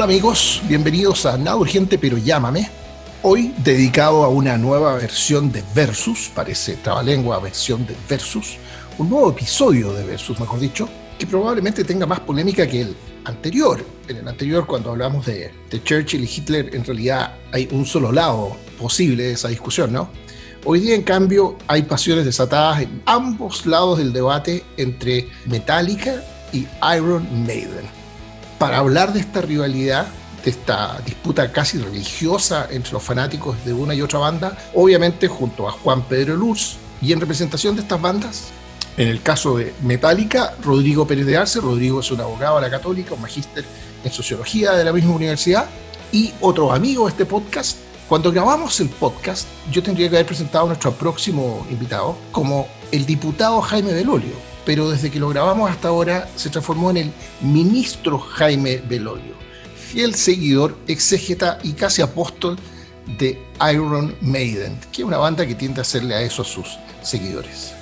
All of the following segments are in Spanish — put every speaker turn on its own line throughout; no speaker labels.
Hola amigos, bienvenidos a Nada Urgente pero llámame. Hoy dedicado a una nueva versión de Versus, parece trabalengua versión de Versus, un nuevo episodio de Versus, mejor dicho, que probablemente tenga más polémica que el anterior. En el anterior, cuando hablamos de, de Churchill y Hitler, en realidad hay un solo lado posible de esa discusión, ¿no? Hoy día, en cambio, hay pasiones desatadas en ambos lados del debate entre Metallica y Iron Maiden para hablar de esta rivalidad, de esta disputa casi religiosa entre los fanáticos de una y otra banda, obviamente junto a Juan Pedro Luz y en representación de estas bandas. En el caso de Metallica, Rodrigo Pérez de Arce. Rodrigo es un abogado de la Católica, un magíster en sociología de la misma universidad y otro amigo de este podcast. Cuando grabamos el podcast, yo tendría que haber presentado a nuestro próximo invitado como el diputado Jaime Belolio, pero desde que lo grabamos hasta ahora se transformó en el ministro Jaime Belolio, fiel seguidor, exégeta y casi apóstol de Iron Maiden, que es una banda que tiende a hacerle a eso a sus seguidores.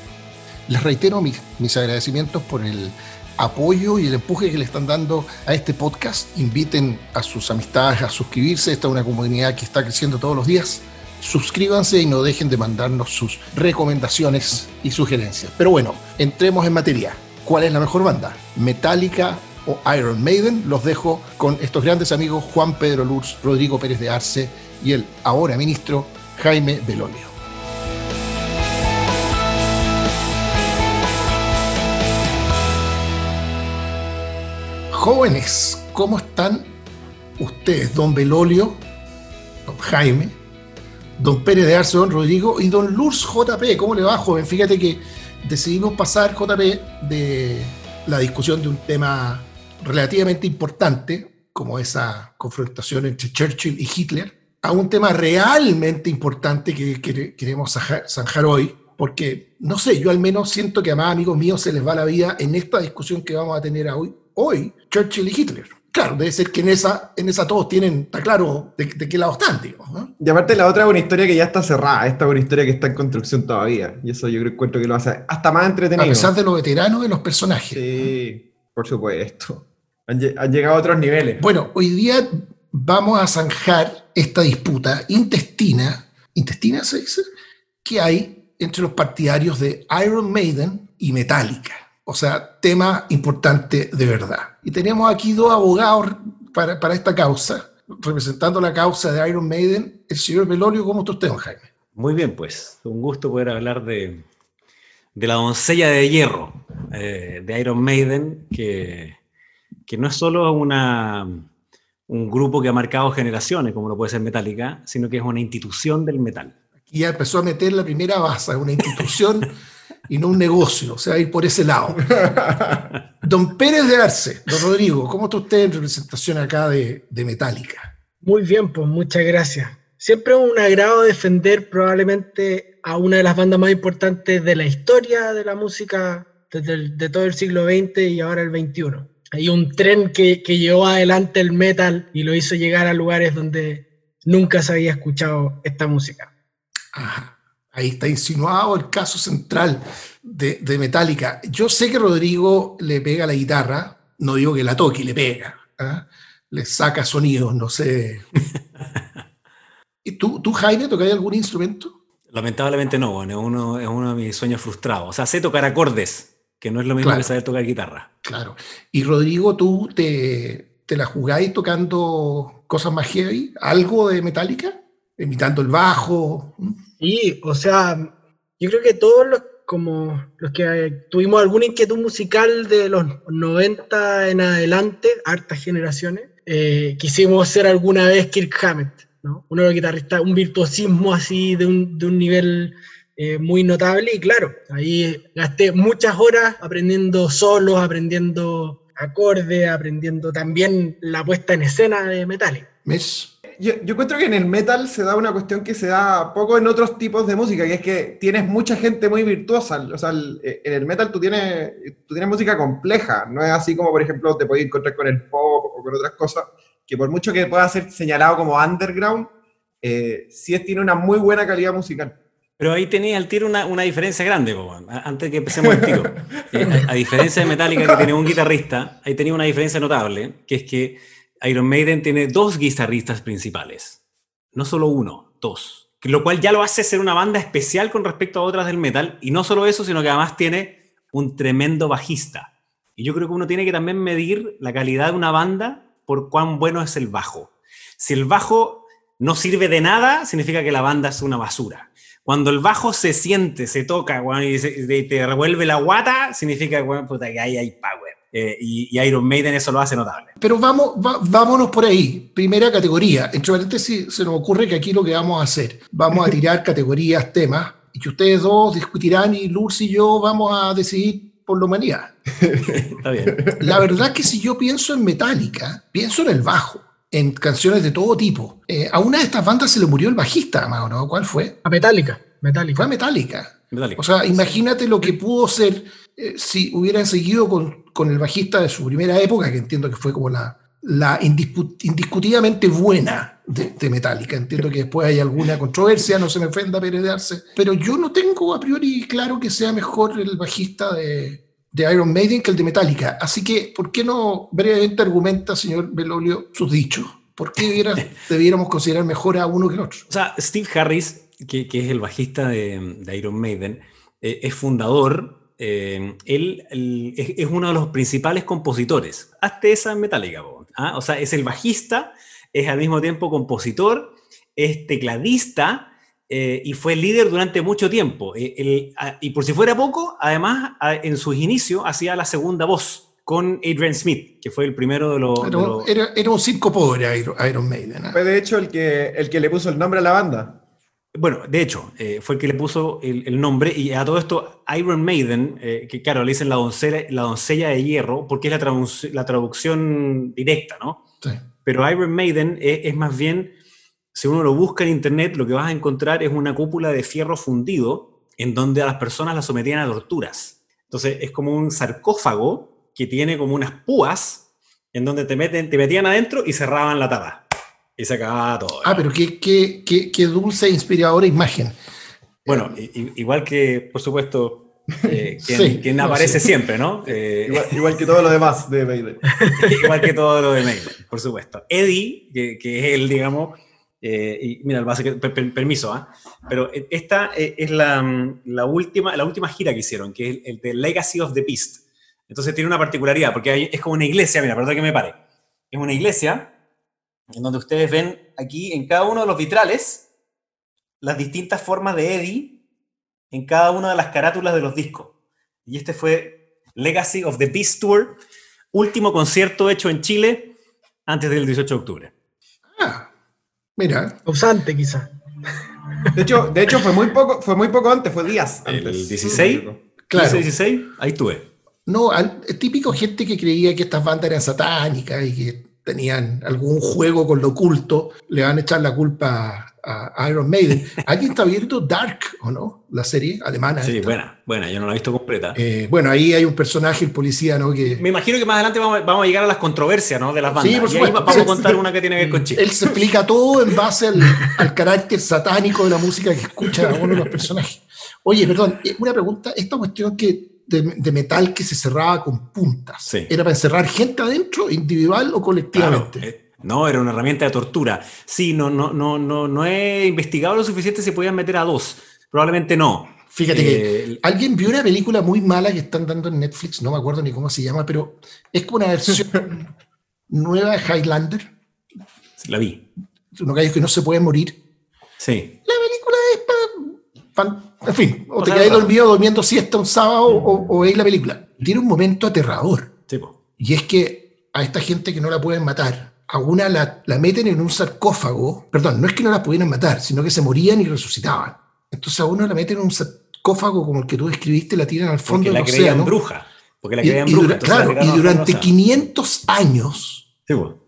Les reitero mis, mis agradecimientos por el apoyo y el empuje que le están dando a este podcast. Inviten a sus amistades a suscribirse. Esta es una comunidad que está creciendo todos los días suscríbanse y no dejen de mandarnos sus recomendaciones y sugerencias. Pero bueno, entremos en materia. ¿Cuál es la mejor banda? ¿Metallica o Iron Maiden? Los dejo con estos grandes amigos Juan Pedro Luz, Rodrigo Pérez de Arce y el ahora ministro Jaime Belolio. Jóvenes, ¿cómo están ustedes, don Belolio, don Jaime? Don Pérez de Arce, don Rodrigo y don Lurs JP. ¿Cómo le va, joven? Fíjate que decidimos pasar, JP, de la discusión de un tema relativamente importante, como esa confrontación entre Churchill y Hitler, a un tema realmente importante que, queremos zanjar hoy, porque, no sé, yo al menos siento que a más amigos míos se les va la vida en esta discusión que vamos a tener hoy, hoy Churchill y Hitler. Claro, debe ser que en esa, en esa todos tienen, está claro de, qué lado están, digo.
Y aparte la otra es una historia que ya está cerrada, esta es una historia que está en construcción todavía. Y eso yo creo que lo hace hasta más entretenido. A
pesar de los veteranos de los personajes.
Sí, por supuesto. Han, llegado a otros niveles.
Bueno, hoy día vamos a zanjar esta disputa intestina, intestina se dice, que hay entre los partidarios de Iron Maiden y Metallica. O sea, tema importante de verdad. Y tenemos aquí dos abogados para, para esta causa, representando la causa de Iron Maiden, el señor Velorio, ¿cómo está usted, Jaime?
Muy bien, pues, un gusto poder hablar de, de la doncella de hierro eh, de Iron Maiden, que, que no es solo una, un grupo que ha marcado generaciones, como lo puede ser Metallica, sino que es una institución del metal.
Aquí ya empezó a meter la primera base, una institución y no un negocio, o sea, ir por ese lado. Don Pérez de Arce, don Rodrigo, ¿cómo está usted en representación acá de, de Metallica?
Muy bien, pues muchas gracias. Siempre es un agrado defender probablemente a una de las bandas más importantes de la historia de la música desde de todo el siglo XX y ahora el XXI. Hay un tren que, que llevó adelante el metal y lo hizo llegar a lugares donde nunca se había escuchado esta música.
Ajá. Ahí está insinuado el caso central de, de, Metallica. Yo sé que Rodrigo le pega la guitarra, no digo que la toque, le pega. ¿ah? Le saca sonidos, no sé. ¿Y tú, tú Jaime, tocas algún instrumento?
Lamentablemente no, bueno, es uno, es uno de mis sueños frustrados. O sea, sé tocar acordes, que no es lo mismo que saber tocar guitarra.
Claro. Y Rodrigo, ¿tú te, te la jugáis tocando cosas más heavy? ¿Algo de Metallica? imitando el bajo.
Sí, o sea, yo creo que todos los, como los que tuvimos alguna inquietud musical de los 90 en adelante, hartas generaciones, eh, quisimos ser alguna vez Kirk Hammett, ¿no? Uno de los guitarristas, un virtuosismo así de un, de un nivel eh, muy notable y claro, ahí gasté muchas horas aprendiendo solos, aprendiendo acordes, aprendiendo también la puesta en escena de Metallica.
¿Ves? Yo, encuentro que en el metal se da una cuestión que se da poco en otros tipos de música, que es que tienes mucha gente muy virtuosa. O sea, eh, en el metal tú tienes, tú tienes música compleja, no es así como, por ejemplo, te puedes encontrar con el pop o con otras cosas, que por mucho que pueda ser señalado como underground, eh, sí tiene una muy buena calidad musical.
Pero ahí tenía al tiro una, una diferencia grande, antes que empecemos el tiro. Eh, a, a, diferencia de Metallica, que tiene un guitarrista, ahí tenía una diferencia notable, que es que Iron Maiden tiene dos guitarristas principales. No solo uno, dos. Lo cual ya lo hace ser una banda especial con respecto a otras del metal. Y no solo eso, sino que además tiene un tremendo bajista. Y yo creo que uno tiene que también medir la calidad de una banda por cuán bueno es el bajo. Si el bajo no sirve de nada, significa que la banda es una basura. Cuando el bajo se siente, se toca y, te revuelve la guata, significa que ahí hay power. Eh, y, Iron Maiden eso lo hace notable.
Pero vamos, vámonos por ahí. Primera categoría. Entre paréntesis, se nos ocurre que aquí lo que vamos a hacer, vamos a tirar categorías, temas, y que ustedes dos discutirán y Lurs y yo vamos a decidir por la humanidad. Está bien. La verdad que si yo pienso en Metallica, pienso en el bajo en canciones de todo tipo. Eh, a una de estas bandas se le murió el bajista, ¿no? ¿Cuál fue?
A Metallica. Metallica.
Fue a Metallica. O sea, imagínate lo que pudo ser eh, si hubieran seguido con, con, el bajista de su primera época, que entiendo que fue como la, la indiscutidamente buena de, de, Metallica. Entiendo que después hay alguna controversia, no se me ofenda peredearse, pero yo no tengo a priori claro que sea mejor el bajista de, de Iron Maiden que el de Metallica. Así que, ¿por qué no brevemente argumenta, señor Belolio, sus dichos? ¿Por qué debiéramos considerar mejor a uno que al otro?
O sea, Steve Harris, que, es el bajista de, Iron Maiden, eh, es fundador, eh, él, es, uno de los principales compositores. Hazte esa en Metallica, ¿ah? o sea, es el bajista, es al mismo tiempo compositor, es tecladista, eh, y fue líder durante mucho tiempo. Eh, y por si fuera poco, además, en sus inicios hacía la segunda voz con Adrian Smith, que fue el primero de los...
Era, un circo pobre Iron, Maiden.
Fue de hecho el que, el que le puso el nombre a la banda.
Bueno, de hecho, eh, fue el que le puso el, nombre y a todo esto Iron Maiden, que claro, le dicen la doncella, la doncella de hierro, porque es la, la traducción directa, ¿no? Sí. Pero Iron Maiden es más bien si uno lo busca en internet, lo que vas a encontrar es una cúpula de fierro fundido en donde a las personas las sometían a torturas. Entonces es como un sarcófago que tiene como unas púas en donde te, meten, te metían adentro y cerraban la tapa. Y se acababa todo.
Ah, pero qué, qué, qué, qué dulce e inspiradora imagen.
Bueno, igual que, por supuesto, eh, quien, aparece siempre, ¿no?
Eh, igual, que todo lo demás de Maiden.
igual que todo lo de Maiden, por supuesto. Eddie, que, que es él, digamos, eh, y mira, permiso, ¿ah? pero esta eh, es mm, la, última, la última gira que hicieron, que es el de Legacy of the Beast. Entonces tiene una particularidad, porque es como una iglesia, mira, perdón que me pare. Es una iglesia en donde ustedes ven aquí en cada uno de los vitrales las distintas formas de Eddie en cada una de las carátulas de los discos. Y este fue Legacy of the Beast Tour, último concierto hecho en Chile antes del 18 de octubre.
Ah, Mira.
Ausante, quizá.
De hecho, de hecho fue, muy poco, fue muy poco antes, fue días antes.
¿El 16? Claro. 16? Ahí estuve.
No, es típico gente que creía que estas bandas eran satánicas y que tenían algún juego con lo oculto, le van a echar la culpa a Iron Maiden. ¿Alguien está viendo Dark o no? La serie alemana.
Sí, buena, buena, yo no la he visto completa.
Eh, bueno, ahí hay un personaje, el policía, ¿no? Que...
Me imagino que más adelante vamos, a llegar a las controversias, ¿no? De las bandas. Sí, por supuesto. vamos a contar una que tiene que ver con Chile.
Él se explica todo en base al, carácter satánico de la música que escucha uno de los personajes. Oye, perdón, eh, una pregunta. Esta cuestión que de, metal que se cerraba con puntas. ¿Era para encerrar gente adentro, individual o colectivamente?
Eh, no, era una herramienta de tortura. Sí, no, no, no, no, no he investigado lo suficiente si podían meter a dos. Probablemente no.
Fíjate que eh, alguien vio una película muy mala que están dando en Netflix, no me acuerdo ni cómo se llama, pero es como una versión nueva de Highlander.
La vi.
Unos gallos que no se pueden morir.
Sí.
La película En fin, o, te quedáis dormido durmiendo siesta un sábado o, o veis la película. Tiene un momento aterrador. Y es que a esta gente que no la pueden matar, a una la, meten en un sarcófago, perdón, no es que no la pudieran matar, sino que se morían y resucitaban. Entonces a uno la meten en un sarcófago como el que tú describiste, la tiran al fondo
porque la creían bruja. Porque la creían bruja.
claro, y durante 500 años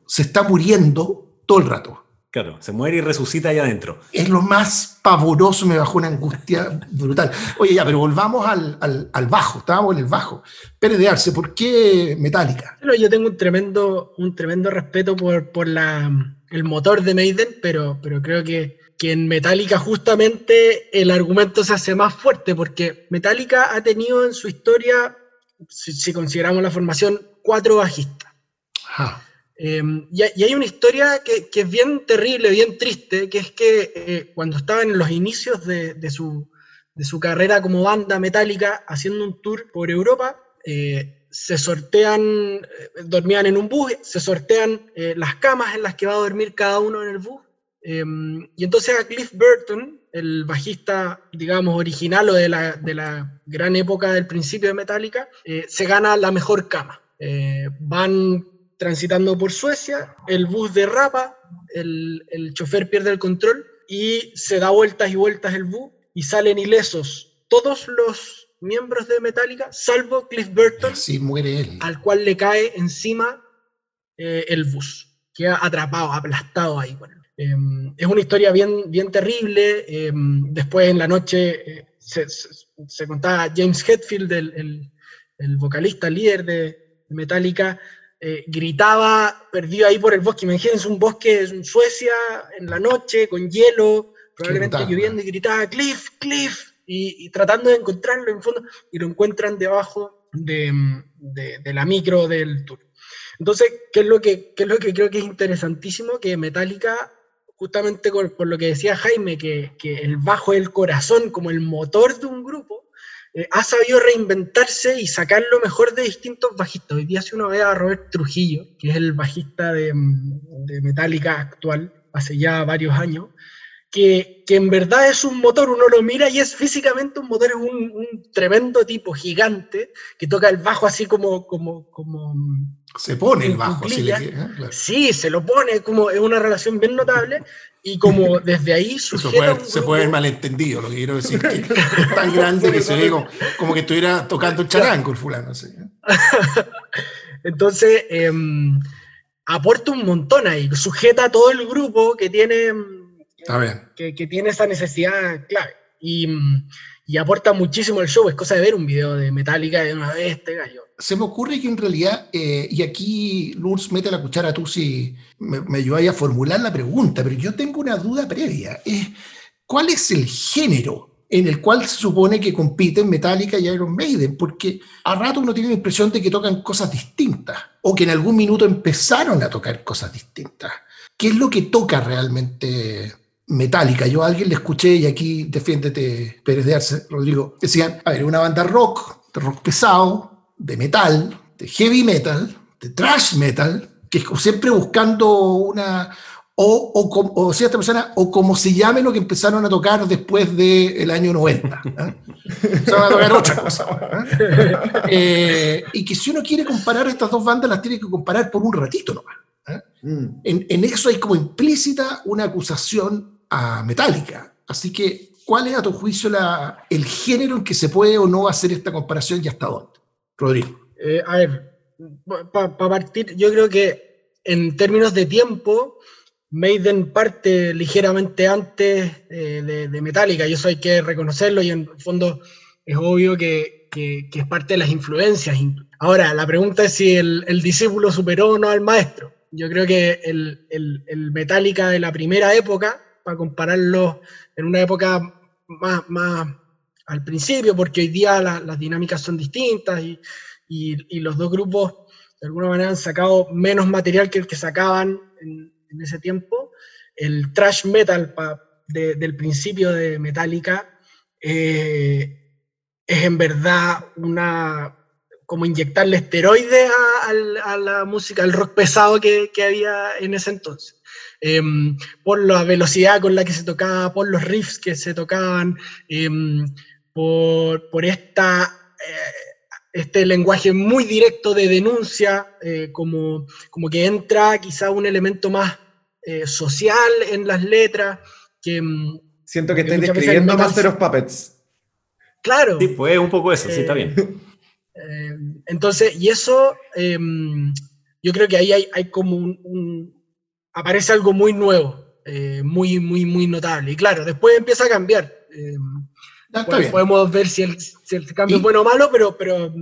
se está muriendo todo el rato.
Claro, se muere y resucita ahí adentro.
Es lo más pavoroso, me bajó una angustia brutal. Oye, ya, pero volvamos al, al, bajo, estábamos en el bajo. Pérez de Arce, ¿por qué Metallica?
Bueno, yo tengo un tremendo, un tremendo respeto por, por la, el motor de Maiden, pero, pero creo que, que en Metallica justamente el argumento se hace más fuerte, porque Metallica ha tenido en su historia, si, consideramos la formación, cuatro bajistas. Em, y, hay una historia que, es bien terrible, bien triste, que es que eh, cuando estaban en los inicios de, su, carrera como banda metálica, haciendo un tour por Europa, eh, se sortean, eh, dormían en un bus, se sortean las camas en las que va a dormir cada uno en el bus. Em, y entonces a Cliff Burton, el bajista, digamos, original o de la, de la gran época del principio de Metallica, se gana la mejor cama. van transitando por Suecia, el bus derrapa, el, el chofer pierde el control y se da vueltas y vueltas el bus y salen ilesos todos los miembros de Metallica, salvo Cliff Burton,
sí, muere él.
al cual le cae encima eh, el bus. Queda atrapado, aplastado ahí. Em, es una historia bien, bien terrible. Em, después en la noche eh, se, contaba James Hetfield, el, el vocalista, líder de Metallica, eh, gritaba perdido ahí por el bosque. Imagínense un bosque en Suecia en la noche con hielo, probablemente lloviendo, y gritaba Cliff, Cliff, y, tratando de encontrarlo en fondo, y lo encuentran debajo de, la micro del tour. Entonces, ¿qué es, lo que, es lo que creo que es interesantísimo? Que Metallica, justamente por, lo que decía Jaime, que, que el bajo es el corazón, como el motor de un grupo, eh, ha sabido reinventarse y sacar lo mejor de distintos bajistas. Hoy día si uno ve a Robert Trujillo, que es el bajista de, de Metallica actual, hace ya varios años, que, que, en verdad es un motor, uno lo mira y es físicamente un motor, es un, tremendo tipo gigante que toca el bajo así como... como, como
se pone el bajo,
le, ¿eh? Sí, se lo pone, como es una relación bien notable y como desde ahí
sujeta Se puede ver malentendido, lo que quiero decir, que es tan grande que se ve como, que estuviera tocando el charango el fulano.
Entonces, em, aporta un montón ahí, sujeta a todo el grupo que tiene que, que, tiene esa necesidad clave. Y, y, aporta muchísimo al show. Es cosa de ver un video de Metallica de una vez, este gallo.
Se me ocurre que en realidad, eh, y aquí Lurs mete la cuchara tú si me, me ayudáis a formular la pregunta, pero yo tengo una duda previa. Es, ¿Cuál es el género en el cual se supone que compiten Metallica y Iron Maiden, porque a rato uno tiene la impresión de que tocan cosas distintas, o que en algún minuto empezaron a tocar cosas distintas. ¿Qué es lo que toca realmente metálica. Yo a alguien le escuché, y aquí defiéndete Pérez de Arce, Rodrigo, decían, a ver, una banda rock, de rock pesado, de metal, de heavy metal, de trash metal, que es siempre buscando una, o, o, o cierta persona, o como se llame lo que empezaron a tocar después del año 90. ¿eh? Se van a tocar otra cosa. ¿eh? Eh, y que si uno quiere comparar estas dos bandas, las tiene que comparar por un ratito nomás. Mm. En, en, eso hay como implícita una acusación a Metallica. Así que, ¿cuál es a tu juicio el género en que se puede o no hacer esta comparación y hasta dónde? Rodrigo.
Eh, a ver, para partir, yo creo que en términos de tiempo, Maiden parte ligeramente antes eh, de, Metallica, y eso hay que reconocerlo, y en el fondo es obvio que, es parte de las influencias. Ahora, la pregunta es si el, discípulo superó o no al maestro. Yo creo que el Metallica de la primera época para compararlo en una época más, más al principio, porque hoy día las dinámicas son distintas y, y, los dos grupos de alguna manera han sacado menos material que el que sacaban en, ese tiempo. El trash metal del principio de Metallica eh, es en verdad una como inyectarle esteroides a, la música, al rock pesado que había en ese entonces. Em, por la velocidad con la que se tocaba, por los riffs que se tocaban, em, por, esta, eh, este lenguaje muy directo de denuncia, eh, como, como que entra quizá un elemento más eh, social en las letras. Que, em,
Siento que, estáis describiendo Master of Puppets.
Claro.
Sí, pues un poco eso, sí, está bien.
entonces, y eso, yo creo que ahí hay, hay como un, aparece algo muy nuevo, eh, muy, muy, muy notable. Y claro, después empieza a cambiar. Eh, podemos ver si el, cambio es bueno o malo, pero, pero,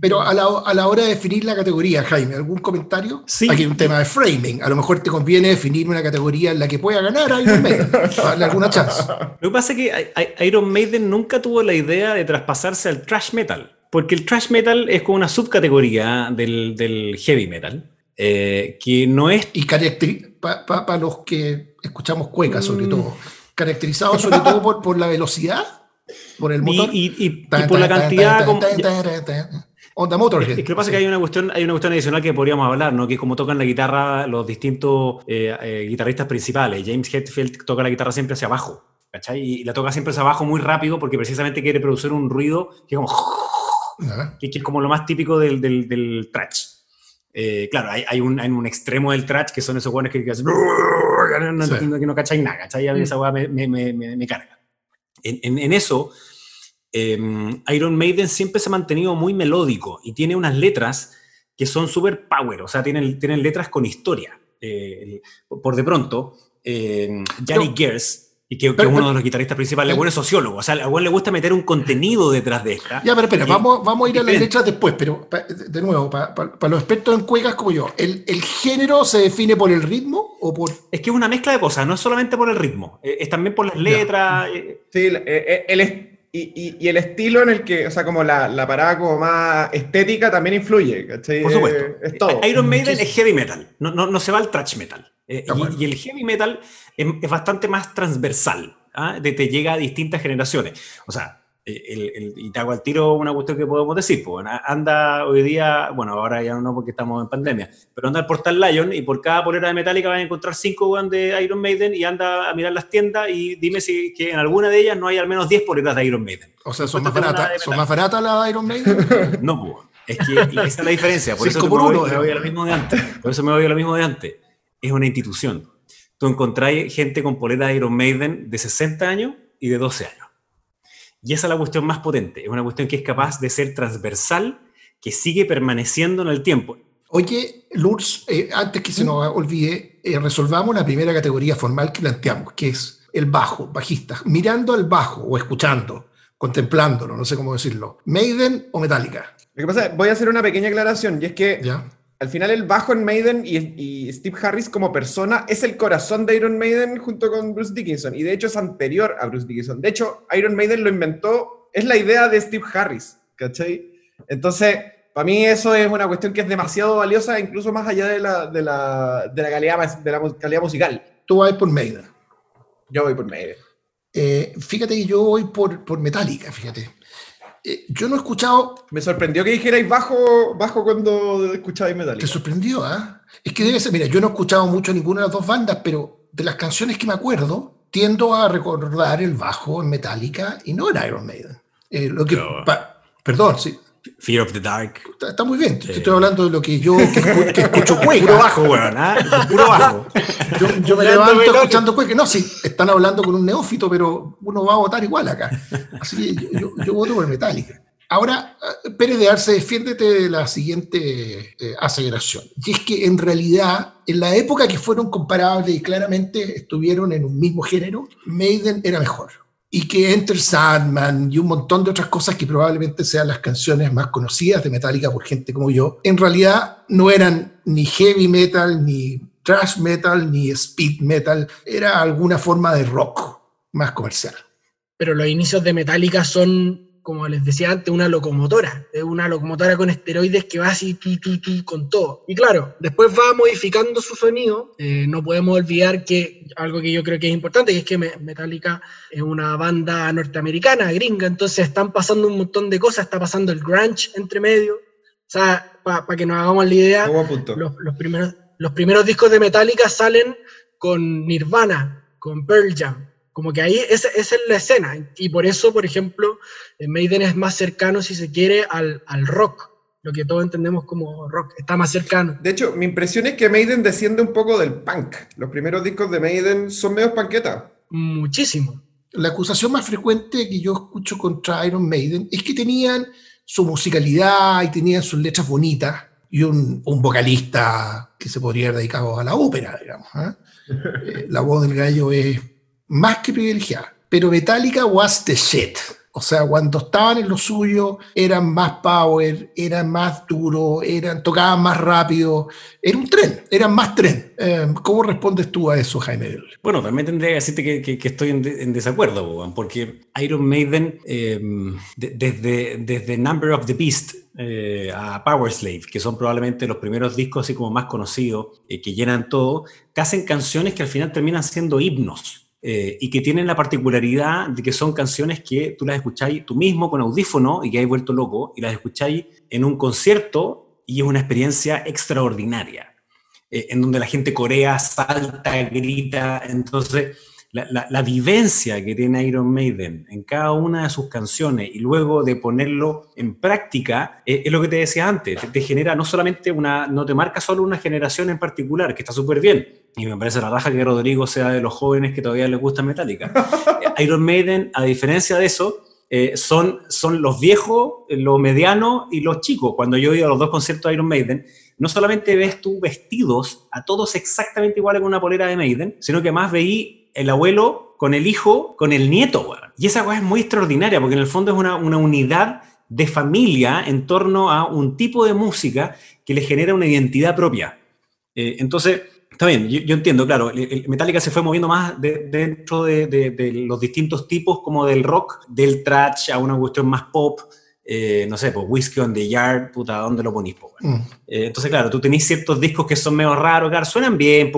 pero, a, la, a, la, hora de definir la categoría, Jaime, ¿algún comentario?
Sí.
Aquí hay un tema de framing. A lo mejor te conviene definir una categoría en la que pueda ganar Iron Maiden, darle alguna chance.
Lo que pasa es que Iron Maiden nunca tuvo la idea de traspasarse al thrash metal, porque el thrash metal es como una subcategoría del, del heavy metal. Eh, que no es...
Y para los que escuchamos cueca, sobre mm. todo, caracterizado sobre todo por, por, la velocidad, por el motor.
Y, por la cantidad...
Onda Motorhead.
Es que lo que pasa es que hay una, cuestión, hay una cuestión adicional que podríamos hablar, ¿no? Que es como tocan la guitarra los distintos eh, eh, guitarristas principales. James Hetfield toca la guitarra siempre hacia abajo, ¿cachai? Y la toca siempre hacia abajo muy rápido porque precisamente quiere producir un ruido que es como... Que, es como lo más típico del, del, del trash. Eh, claro, hay, hay, un, hay, un, extremo del trash que son esos buenos que, que, hacen, no, sí. que no cacháis nada, ¿cachai? A mí esa weá me, me, me, me, carga. En, en, en eso, eh, Iron Maiden siempre se ha mantenido muy melódico y tiene unas letras que son súper power, o sea, tienen, tienen letras con historia. Eh, por de pronto, eh, Johnny Gers y que, es uno de los guitarristas principales, el buen es sociólogo, o sea, a le gusta meter un contenido detrás de esta.
Ya, pero espera, vamos, vamos a ir a las letras después, pero de nuevo, para los expertos en cuecas como yo, ¿el, ¿el, género se define por el ritmo o por...?
Es que es una mezcla de cosas, no es solamente por el ritmo, eh, es también por las letras. Eh.
Sí, eh, el, y, y, el estilo en el que, o sea, como la, la parada como más estética también influye, ¿cachai?
Por supuesto. Es todo. Iron Maiden es heavy metal, no, no, no se va al thrash metal. Eh, y, el heavy metal es, bastante más transversal, ¿ah? de, te llega a distintas generaciones. O sea, el, y te hago al tiro una cuestión que podemos decir, pues, anda hoy día, bueno, ahora ya no porque estamos en pandemia, pero anda al Portal Lion y por cada polera de Metallica vas a encontrar cinco de Iron Maiden y anda a mirar las tiendas y dime si que en alguna de ellas no hay al menos 10 poleras de Iron Maiden.
O sea, ¿son más, baratas, ¿son más baratas las de Iron Maiden?
no, pues. Es que esa es la diferencia, por eso me voy, me voy a lo mismo de antes. Por eso me voy a lo mismo de antes es una institución. Tú encontráis gente con polera de Iron Maiden de 60 años y de 12 años. Y esa es la cuestión más potente. Es una cuestión que es capaz de ser transversal, que sigue permaneciendo en el tiempo.
Oye, Lurs, eh, antes que se nos olvide, eh, resolvamos la primera categoría formal que planteamos, que es el bajo, bajista. Mirando al bajo o escuchando, contemplándolo, no sé cómo decirlo. ¿Maiden o Metallica?
Lo que pasa, voy a hacer una pequeña aclaración, y es que ¿Ya? Al final el bajo en Maiden y, Steve Harris como persona es el corazón de Iron Maiden junto con Bruce Dickinson. Y de hecho es anterior a Bruce Dickinson. De hecho, Iron Maiden lo inventó, es la idea de Steve Harris, ¿cachai? Entonces, para mí eso es una cuestión que es demasiado valiosa, incluso más allá de la, de la, de la, calidad, de la calidad musical.
Tú vas por Maiden.
Yo voy por Maiden.
Eh, fíjate que yo voy por, por Metallica, fíjate. Eh, yo no he escuchado.
Me sorprendió que dijerais bajo, bajo cuando escuchabais Metallica.
Te sorprendió, ¿ah? Es que debe ser, mira, yo no he escuchado mucho ninguna de las dos bandas, pero de las canciones que me acuerdo, tiendo a recordar el bajo en Metallica y no en Iron Maiden. Eh, lo que, perdón, sí.
Fear of the Dark.
Está, muy bien. Estoy hablando de lo que yo que, escucho cueca.
Puro bajo, weón. ¿ah? Puro bajo.
Yo, me levanto escuchando cueca. No, sí, están hablando con un neófito, pero uno va a votar igual acá. Así que yo, yo, voto por Metallica. Ahora, Pérez de Arce, defiéndete de la siguiente eh, aceleración. Y es que en realidad, en la época que fueron comparables y claramente estuvieron en un mismo género, Maiden era mejor y que Enter Sandman y un montón de otras cosas que probablemente sean las canciones más conocidas de Metallica por gente como yo, en realidad no eran ni heavy metal, ni thrash metal, ni speed metal, era alguna forma de rock más comercial.
Pero los inicios de Metallica son como les decía antes, una locomotora, es una locomotora con esteroides que va así con todo. Y claro, después va modificando su sonido. Eh, no podemos olvidar que algo que yo creo que es importante, que es que Metallica es una banda norteamericana, gringa, entonces están pasando un montón de cosas, está pasando el grunge entre medio. O sea, para que nos hagamos la idea, los, los, primeros, los primeros discos de Metallica salen con Nirvana, con Pearl Jam, como que ahí esa, es la escena. Y por eso, por ejemplo, eh, Maiden es más cercano, si se quiere, al, al, rock. Lo que todos entendemos como rock. Está más cercano.
De hecho, mi impresión es que Maiden desciende un poco del punk. Los primeros discos de Maiden son medio panqueta.
Muchísimo.
La acusación más frecuente que yo escucho contra Iron Maiden es que tenían su musicalidad y tenían sus letras bonitas y un, un vocalista que se podría haber dedicado a la ópera, digamos. ¿eh? Eh, la voz del gallo es más que privilegiada. Pero Metallica was the shit. O sea, cuando estaban en lo suyo, eran más power, eran más duros, eran, tocaban más rápido. Era un tren, eran más tren. Eh, ¿Cómo respondes tú a eso, Jaime?
Bueno, también tendría que decirte que, estoy en, desacuerdo, porque Iron Maiden, eh, desde, Number of the Beast, eh, a Power Slave, que son probablemente los primeros discos así como más conocidos, que llenan todo, que hacen canciones que al final terminan siendo himnos. Eh, y que tienen la particularidad de que son canciones que tú las escucháis tú mismo con audífono y que hay vuelto loco y las escucháis en un concierto y es una experiencia extraordinaria, eh, en donde la gente corea, salta, grita, entonces la, vivencia que tiene Iron Maiden en cada una de sus canciones y luego de ponerlo en práctica, eh, es lo que te decía antes, te, genera no solamente una, no te marca solo una generación en particular, que está súper bien, y me parece la raja que Rodrigo sea de los jóvenes que todavía les gusta Metallica. Iron Maiden, a diferencia de eso, eh, son, son los viejos, los medianos y los chicos. Cuando yo he ido a los dos conciertos de Iron Maiden, no solamente ves tú vestidos a todos exactamente iguales con una polera de Maiden, sino que más veí el abuelo con el hijo, con el nieto, Y esa cosa es muy extraordinaria, porque en el fondo es una, unidad de familia en torno a un tipo de música que le genera una identidad propia. Eh, entonces, está bien, yo, entiendo, claro, el, Metallica se fue moviendo más dentro de, los distintos tipos como del rock, del trash a una cuestión más pop, eh, no sé, pues Whiskey on the Yard, puta, ¿dónde lo ponís? Mm. Eh, entonces, claro, tú tenés ciertos discos que son medio raros, claro, suenan bien,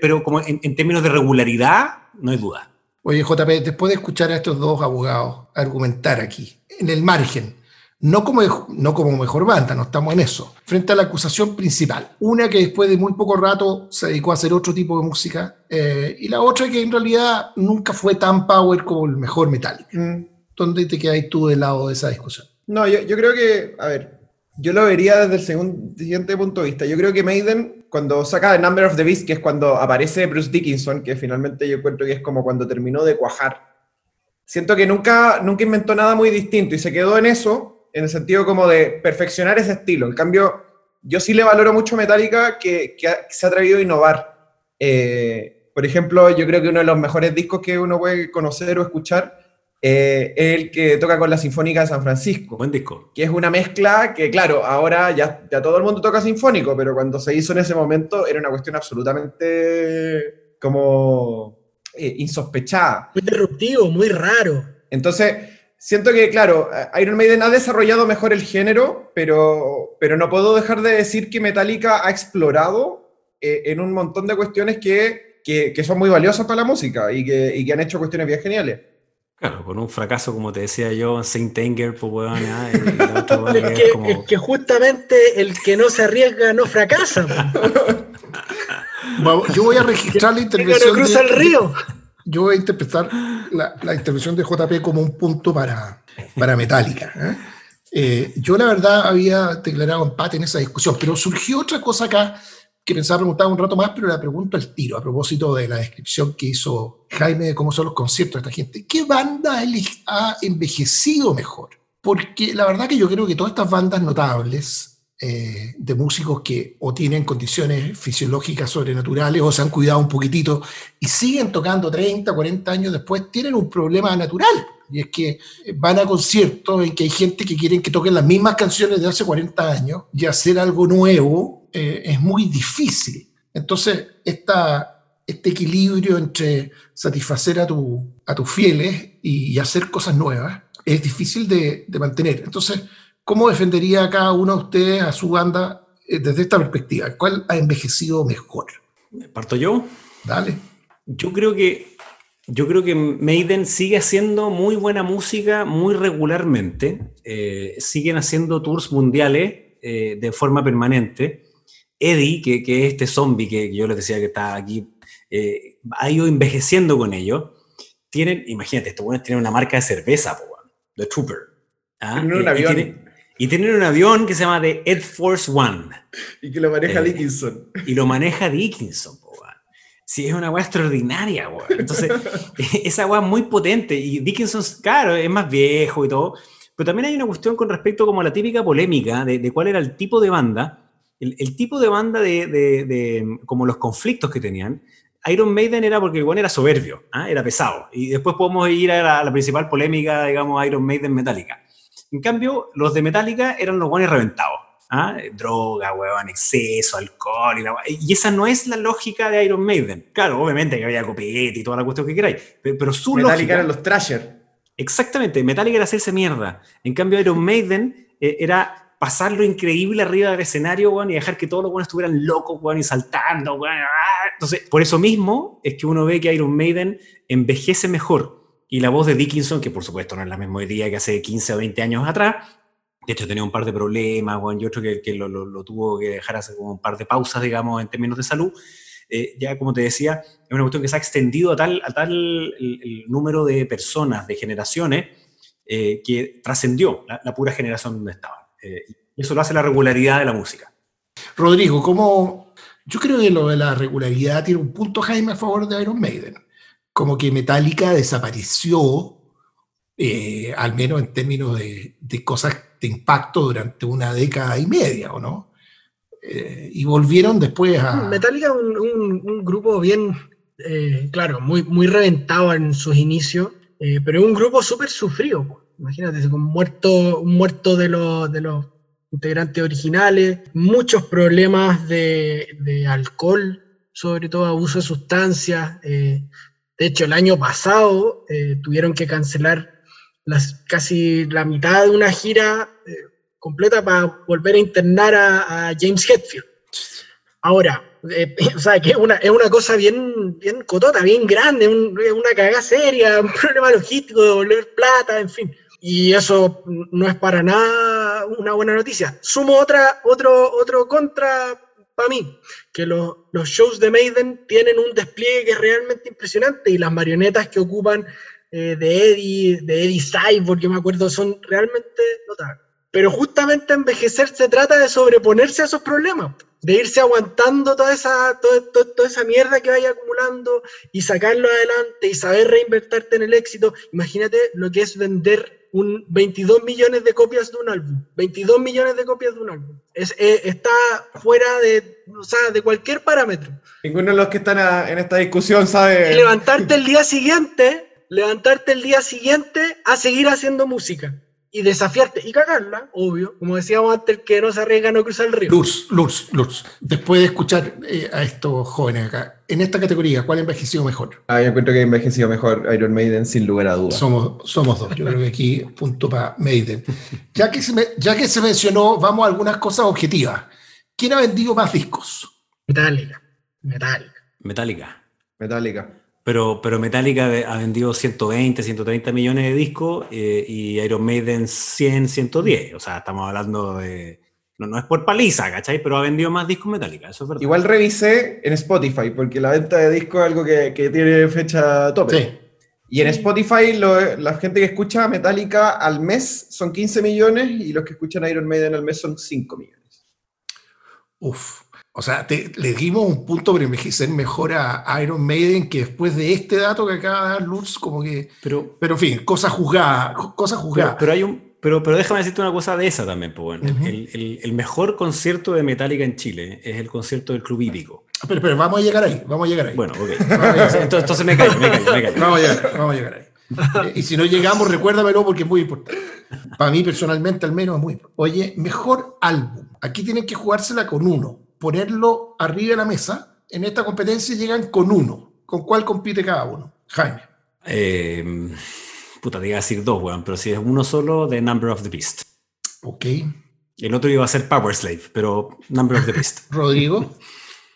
pero, como en, términos de regularidad, no hay duda.
Oye, JP, después de escuchar a estos dos abogados argumentar aquí, en el margen, no como, no como mejor banda, no estamos en eso, frente a la acusación principal. Una que después de muy poco rato se dedicó a hacer otro tipo de música, eh, y la otra que en realidad nunca fue tan power como el mejor Metallica. Mm. ¿Dónde te quedas tú del lado de esa discusión?
No, yo, creo que, a ver, yo lo vería desde el segundo, siguiente punto de vista. Yo creo que Maiden, cuando saca The Number of the Beast, que es cuando aparece Bruce Dickinson, que finalmente yo encuentro que es como cuando terminó de cuajar, siento que nunca, nunca inventó nada muy distinto y se quedó en eso, en el sentido como de perfeccionar ese estilo. En cambio, yo sí le valoro mucho Metallica que, que, se ha atrevido a innovar. Eh, por ejemplo, yo creo que uno de los mejores discos que uno puede conocer o escuchar eh, el que toca con la Sinfónica de San Francisco.
Buen disco.
Que es una mezcla que, claro, ahora ya, ya todo el mundo toca sinfónico, pero cuando se hizo en ese momento era una cuestión absolutamente como eh, insospechada.
Muy disruptivo, muy raro.
Entonces, siento que, claro, Iron Maiden ha desarrollado mejor el género, pero, pero no puedo dejar de decir que Metallica ha explorado eh, en un montón de cuestiones que, que, que, son muy valiosas para la música y que, y que han hecho cuestiones bien geniales.
Claro, con un fracaso, como te decía yo, Saint Anger, pues weón,
es, que, justamente el que no se arriesga no fracasa.
yo voy a registrar la intervención.
cruza el río.
Yo voy a interpretar la, la, intervención de JP como un punto para, para Metallica. ¿eh? Eh, yo, la verdad, había declarado empate en esa discusión, pero surgió otra cosa acá que pensaba preguntar un rato más, pero la pregunto al tiro, a propósito de la descripción que hizo Jaime de cómo son los conciertos de esta gente. ¿Qué banda ha envejecido mejor? Porque la verdad que yo creo que todas estas bandas notables eh, de músicos que o tienen condiciones fisiológicas sobrenaturales o se han cuidado un poquitito y siguen tocando 30, 40 años después, tienen un problema natural. Y es que van a conciertos en que hay gente que quieren que toquen las mismas canciones de hace 40 años y hacer algo nuevo eh, es muy difícil. Entonces, esta, este equilibrio entre satisfacer a, tu, a tus fieles y, hacer cosas nuevas es difícil de, mantener. Entonces, ¿cómo defendería cada uno de ustedes a su banda eh, desde esta perspectiva? ¿Cuál ha envejecido mejor?
¿Parto yo?
Dale.
Yo creo que yo creo que Maiden sigue haciendo muy buena música muy regularmente. Eh, siguen haciendo tours mundiales de forma permanente. Eddie, que, que, es este zombie que yo les decía que está aquí, eh, ha ido envejeciendo con ellos. Tienen, imagínate, estos buenos tienen una marca de cerveza, The Trooper.
¿ah? Tienen un avión.
Y, tienen un avión que se llama The Ed Force One.
Y que lo maneja eh, Dickinson.
Y lo maneja Dickinson, po, Sí, es una weá extraordinaria, weón. Entonces, esa weá es muy potente. Y Dickinson, claro, es más viejo y todo. Pero también hay una cuestión con respecto como a la típica polémica de, de cuál era el tipo de banda el, tipo de banda de, como los conflictos que tenían, Iron Maiden era porque el era soberbio, ¿ah? era pesado. Y después podemos ir a la, principal polémica, digamos, Iron Maiden Metallica. En cambio, los de Metallica eran los guanes reventados. ¿ah? Droga, huevón, exceso, alcohol. Y, y, esa no es la lógica de Iron Maiden. Claro, obviamente que había copete y toda la cuestión que queráis. Pero, su
Metallica eran los Trasher.
Exactamente, Metallica era hacerse mierda. En cambio, Iron Maiden eh, era pasar lo increíble arriba del escenario, y dejar que todos los buenos estuvieran locos, y saltando, ¡ah! Entonces, por eso mismo es que uno ve que Iron Maiden envejece mejor. Y la voz de Dickinson, que por supuesto no es la misma hoy día que hace 15 o 20 años atrás, de hecho tenía un par de problemas, y otro que, lo, lo, tuvo que dejar hacer como un par de pausas, digamos, en términos de salud. Eh, ya como te decía, es una cuestión que se ha extendido a tal, a tal número de personas, de generaciones, eh, que trascendió la, pura generación donde estaba. Eh, y eso lo hace la regularidad de la música.
Rodrigo, como yo creo que lo de la regularidad tiene un punto, Jaime, a favor de Iron Maiden. Como que Metallica desapareció, eh, al menos en términos de, cosas de impacto durante una década y media, ¿o no? Eh, y volvieron después a...
Metallica es un, grupo bien, claro, muy, muy reventado en sus inicios, pero es un grupo súper sufrido. Imagínate, un muerto, un muerto de los, de los integrantes originales, muchos problemas de, alcohol, sobre todo abuso de sustancias. Eh, de hecho, el año pasado eh, tuvieron que cancelar las, casi la mitad de una gira eh, completa para volver a internar a, James Hetfield. Ahora, o sea, que es una, es una cosa bien, bien cotota, bien grande, una cagada seria, un problema logístico de volver plata, en fin y eso no es para nada una buena noticia. Sumo otra, otro, otro contra para mí, que los, los shows de Maiden tienen un despliegue que es realmente impresionante y las marionetas que ocupan eh, de Eddie, de Eddie Cyborg, que me acuerdo, son realmente notables. Pero justamente envejecer se trata de sobreponerse a esos problemas, de irse aguantando toda esa, toda, toda, esa mierda que vaya acumulando y sacarlo adelante y saber reinvertirte en el éxito. Imagínate lo que es vender un 22 millones de copias de un álbum. 22 millones de copias de un álbum. Es, eh, está fuera de, o sea, de cualquier parámetro.
Ninguno de los que están en esta discusión sabe...
Y levantarte el día siguiente, levantarte el día siguiente a seguir haciendo música y desafiarte y cagarla, obvio, como decíamos antes, que no se arriesga no cruzar el río.
Luz, Luz, Luz, después de escuchar eh, a estos jóvenes acá, en esta categoría, ¿cuál ha envejecido mejor?
Ah, yo encuentro que ha envejecido mejor Iron Maiden, sin lugar a dudas.
Somos, somos dos, yo creo que aquí punto para Maiden. Ya que, se ya que se mencionó, vamos a algunas cosas objetivas. ¿Quién ha vendido más discos?
Metallica. Metallica.
Metallica.
Metallica.
Pero, pero Metallica ha vendido 120, 130 millones de discos eh, y Iron Maiden 100, 110. O sea, estamos hablando de... No, no es por paliza, ¿cachai? Pero ha vendido más discos Metallica, eso es verdad.
Igual revisé en Spotify, porque la venta de discos es algo que, que tiene fecha tope. Sí. Y en Spotify la gente que escucha Metallica al mes son 15 millones y los que escuchan Iron Maiden al mes son 5 millones.
Uf. O sea, le dimos un punto para envejecer mejor a Iron Maiden que después de este dato que acaba de dar Lutz, como que. Pero, pero en fin, cosa juzgada. Cosa juzgada.
Pero, hay un. Pero, pero déjame decirte una cosa de esa también, pues bueno. el, el, mejor concierto de Metallica en Chile es el concierto del Club Hípico.
Pero, pero vamos a llegar ahí, vamos a llegar ahí.
Bueno, ok. entonces, entonces, me callo, me callo, me callo.
Vamos a llegar, vamos a llegar ahí. Eh, y si no llegamos, recuérdamelo porque es muy importante. Para mí personalmente al menos es muy importante. Oye, mejor álbum. Aquí tienen que jugársela con uno ponerlo arriba de la mesa, en esta competencia llegan con uno. ¿Con cuál compite cada uno? Jaime.
Eh, puta, te iba a decir dos, weón, pero si es uno solo, The Number of the Beast.
Ok.
El otro iba a ser Power Slave, pero Number of the Beast.
Rodrigo.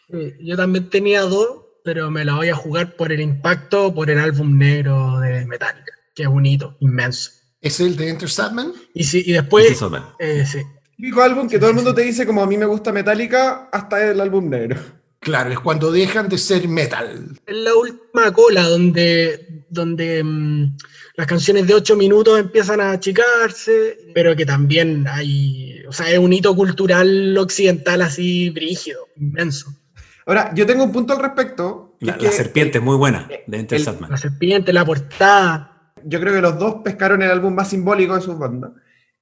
Yo también tenía dos, pero me la voy a jugar por el impacto, por el álbum negro de Metallica, que es bonito, inmenso.
¿Es el de Enter Sandman?
Y, sí, y después... Eh, sí,
Típico álbum que todo el mundo te dice como a mí me gusta Metallica hasta el álbum negro.
Claro, es cuando dejan de ser metal.
Es la última cola donde, donde mm, las canciones de 8 minutos empiezan a achicarse, pero que también hay, o sea, es un hito cultural occidental así brígido, inmenso.
Ahora, yo tengo un punto al respecto.
La, serpiente es muy buena de Enter Sandman.
La serpiente, la portada.
Yo creo que los dos pescaron el álbum más simbólico de sus bandas.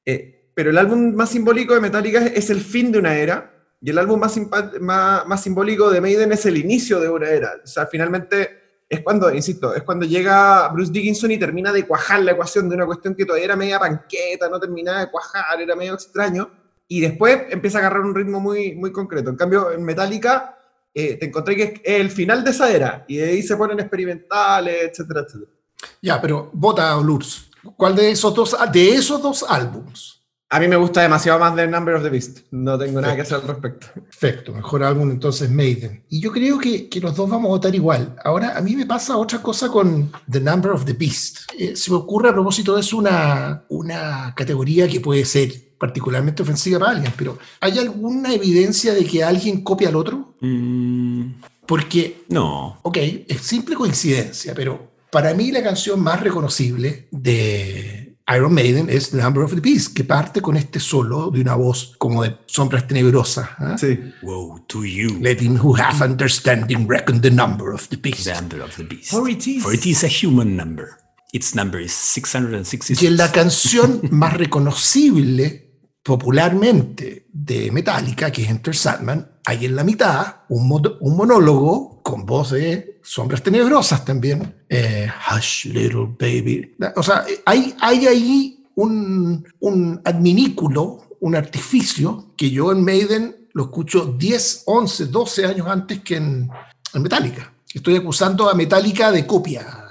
Eh, pero el álbum más simbólico de Metallica es el fin de una era, Y el álbum más, simbólico de Maiden es el inicio de una era. O sea, finalmente es cuando, insisto, es cuando llega Bruce Dickinson y termina de cuajar la ecuación de una cuestión que todavía era media panqueta, no terminaba de cuajar, era medio extraño. Y después empieza a agarrar un ritmo muy, muy concreto. En cambio, en Metallica eh, te encontré que es el final de esa era. Y de ahí se ponen experimentales, etcétera, etcétera.
Ya, pero vota, Lutz. ¿Cuál de esos dos, de esos dos álbums
a mí me gusta demasiado más The Number of the Beast. No tengo nada que hacer al respecto.
Perfecto, mejor álbum entonces Maiden. Y yo creo que, que, los dos vamos a votar igual. Ahora, a mí me pasa otra cosa con The Number of the Beast. Eh, se me ocurre a propósito, es una, una categoría que puede ser particularmente ofensiva para alguien, pero ¿hay alguna evidencia de que alguien copia al otro?
Mm,
Porque,
no.
ok, es simple coincidencia, pero para mí la canción más reconocible de Iron Maiden es The Number of the Beast, que parte con este solo de una voz como de sombras tenebrosas. ¿eh?
Sí.
Woe to you.
Let him who hath understanding reckon the number of the beast.
The number of the beast.
For it is.
For it is a human number. Its number is 666.
Y en la canción más reconocible popularmente de Metallica, que es Enter Sandman, hay en la mitad un, un monólogo con voz de sombras tenebrosas también. Eh, Hush, little baby. O sea, hay, hay ahí un, un adminículo, un artificio que yo en Maiden lo escucho 10, 11, 12 años antes que en Metallica. Estoy acusando a Metallica de copia.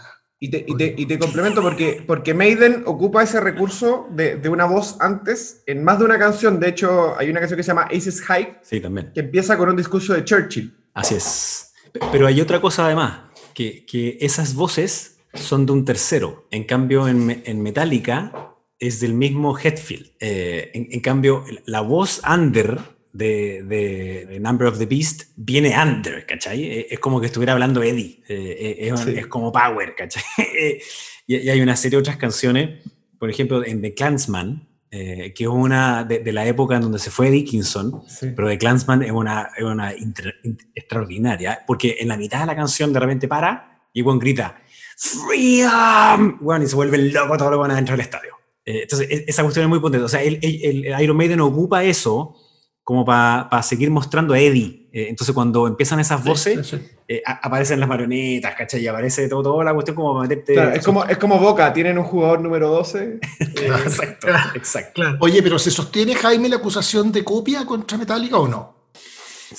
Y te, y te- y te complemento porque, porque Maiden ocupa ese recurso de, de una voz antes en más de una canción. De hecho, hay una canción que se llama Aces High
Sí, también.
que empieza con un discurso de Churchill.
Así es. Pero hay otra cosa además, que, que esas voces son de un tercero. En cambio, en, en Metallica es del mismo Hetfield. Eh, en, en cambio, la voz under de, de- Number of the Beast viene under, ¿cachai? Eh, Es como que estuviera hablando Eddie. Eh, eh, es,
Sí.
es como Power, ¿cachai? Y, y hay una serie de otras canciones, por ejemplo, en The Clansman, eh, que es una de, de la época en donde se fue Dickinson,
Sí.
pero The Clansman es una, es una inter- in- extraordinaria, porque en la mitad de la canción de repente para y Juan grita ¡Freedom! Bueno, y se vuelven locos todos los buenos dentro del estadio. Eh, entonces, e- esa cuestión es muy potente. O sea, el, el- el Iron Maiden ocupa eso como para seguir mostrando a Eddie. Eh, entonces, cuando empiezan esas voces,
Sí, sí.
eh, a- aparecen las marionetas, ¿cachai? Y aparece todo, toda la cuestión como para meterte...
Claro, es, como, es como Boca, tienen un jugador número 12.
Exacto, exacto.
Claro.
Oye, pero ¿se sostiene, Jaime, la acusación de copia contra Metallica o no?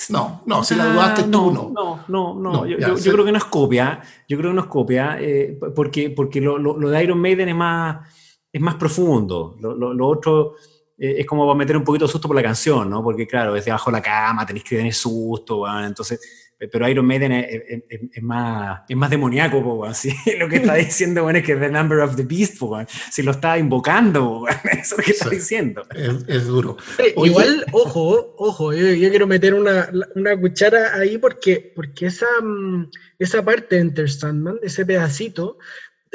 No, no, si la dudaste
Ah,
tú,
no.
no.
No, no, no. Yo,
ya,
yo-
sí.
yo creo que no es copia. Yo creo que no es copia. eh, porque porque lo, lo- lo de Iron Maiden es más, es más profundo. Lo, lo- lo otro eh, es como para meter un poquito de susto por la canción, ¿no? Porque, claro, es debajo de la cama, tenéis que tener susto, entonces. eh, Pero Iron Maiden es, es- es- es más, es más demoníaco, weón, ¿sí? Lo que está diciendo, bueno, es que es The Number of the Beast, weón. Si lo está invocando, Eso es lo que está diciendo.
Es, es duro.
Eh,
Oye.
Igual, ojo, ojo, yo, yo quiero meter una, una cuchara ahí porque, porque esa, mm, esa parte de Enter Sandman, ese pedacito,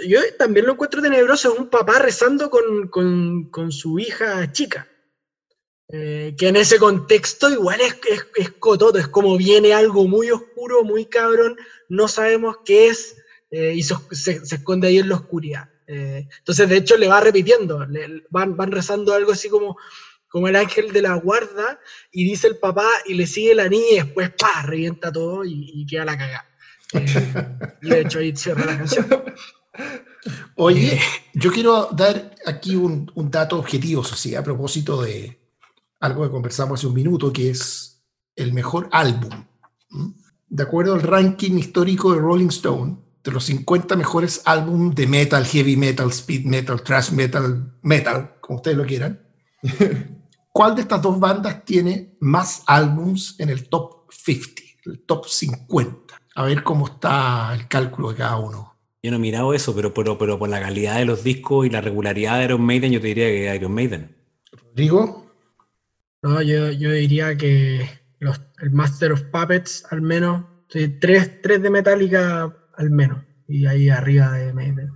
yo también lo encuentro tenebroso, es un papá rezando con, con- con su hija chica. Eh, que en ese contexto igual es, es, es cototo, es como viene algo muy oscuro, muy cabrón, no sabemos qué es eh, y se, se- se esconde ahí en la oscuridad. Eh, entonces, de hecho, le va repitiendo, le- van, van rezando algo así como, como el ángel de la guarda, y dice el papá, y le sigue la niña, y después, ¡pa! revienta todo y, y queda la cagada. Eh, y de hecho ahí cierra la canción.
Oye, yo quiero dar aquí un, un dato objetivo, sí, a propósito de algo que conversamos hace un minuto, que es el mejor álbum. De acuerdo al ranking histórico de Rolling Stone, de los 50 mejores álbumes de metal, heavy metal, speed metal, thrash metal, metal, como ustedes lo quieran, ¿cuál de estas dos bandas tiene más álbums en el top 50, el top 50? A ver cómo está el cálculo de cada uno.
Yo no he mirado eso, pero, pero, pero por la calidad de los discos y la regularidad de Iron Maiden, yo te diría que Iron Maiden.
Rodrigo.
No, yo, yo diría que los, el Master of Puppets, al menos, sí, tres, tres de Metallica al menos, y ahí arriba de Maiden,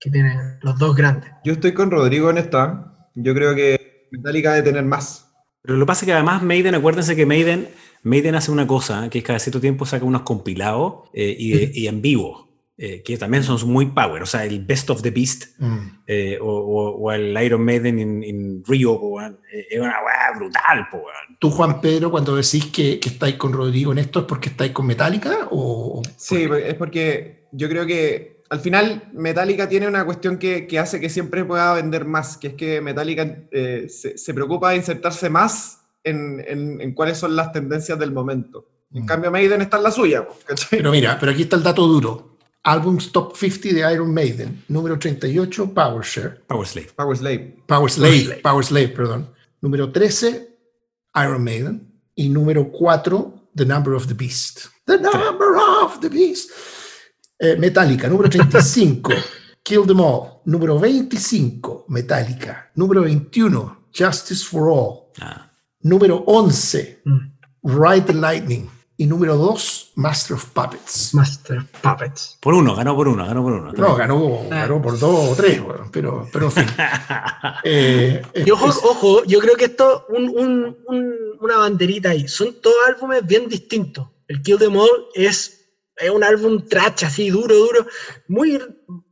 que tienen los dos grandes.
Yo estoy con Rodrigo en esta. Yo creo que Metallica debe tener más.
Pero lo que pasa es que además Maiden, acuérdense que Maiden, Maiden hace una cosa, que es cada cierto tiempo saca unos compilados eh, y, de- y en vivo. Eh, que también son muy power, o sea, el Best of the Beast
Mm.
eh, o, o- o el Iron Maiden en Rio, po, weón, eh, es una weá brutal, po.
Tú, Juan Pedro, cuando decís que, que estáis con Rodrigo en esto, ¿es porque estáis con Metallica? O,
Sí, es porque yo creo que al final Metallica tiene una cuestión que, que hace que siempre pueda vender más, que es que Metallica eh, se, se preocupa de insertarse más en, en- en cuáles son las tendencias del momento. En
Mm.
cambio, Maiden está en la suya. ¿cachai?
Pero mira, pero aquí está el dato duro. Álbums Top 50 de Iron Maiden. Número 38, Power Share.
Power Slave.
Power Slave.
Power Slave,
Slave.
Power Slave, perdón. Número 13, Iron Maiden. Y número 4, The Number of the Beast. The Number of the Beast. Eh, Metallica, número 35, Kill Them All. Número 25, Metallica. Número 21, Justice for All.
Ah,
Número 11,
Mm.
Ride the Lightning. Y número 2, Master of Puppets.
Master Puppets.
por uno, ganó por uno, ganó por uno.
No, ganó, ganó por dos o tres, bueno, pero, pero en fin. Eh,
Y ojo,
es-
ojo, yo creo que esto, un, un- un- una banderita ahí, son todos álbumes bien distintos. El Kill Them All es, es un álbum trash, así, duro, duro, muy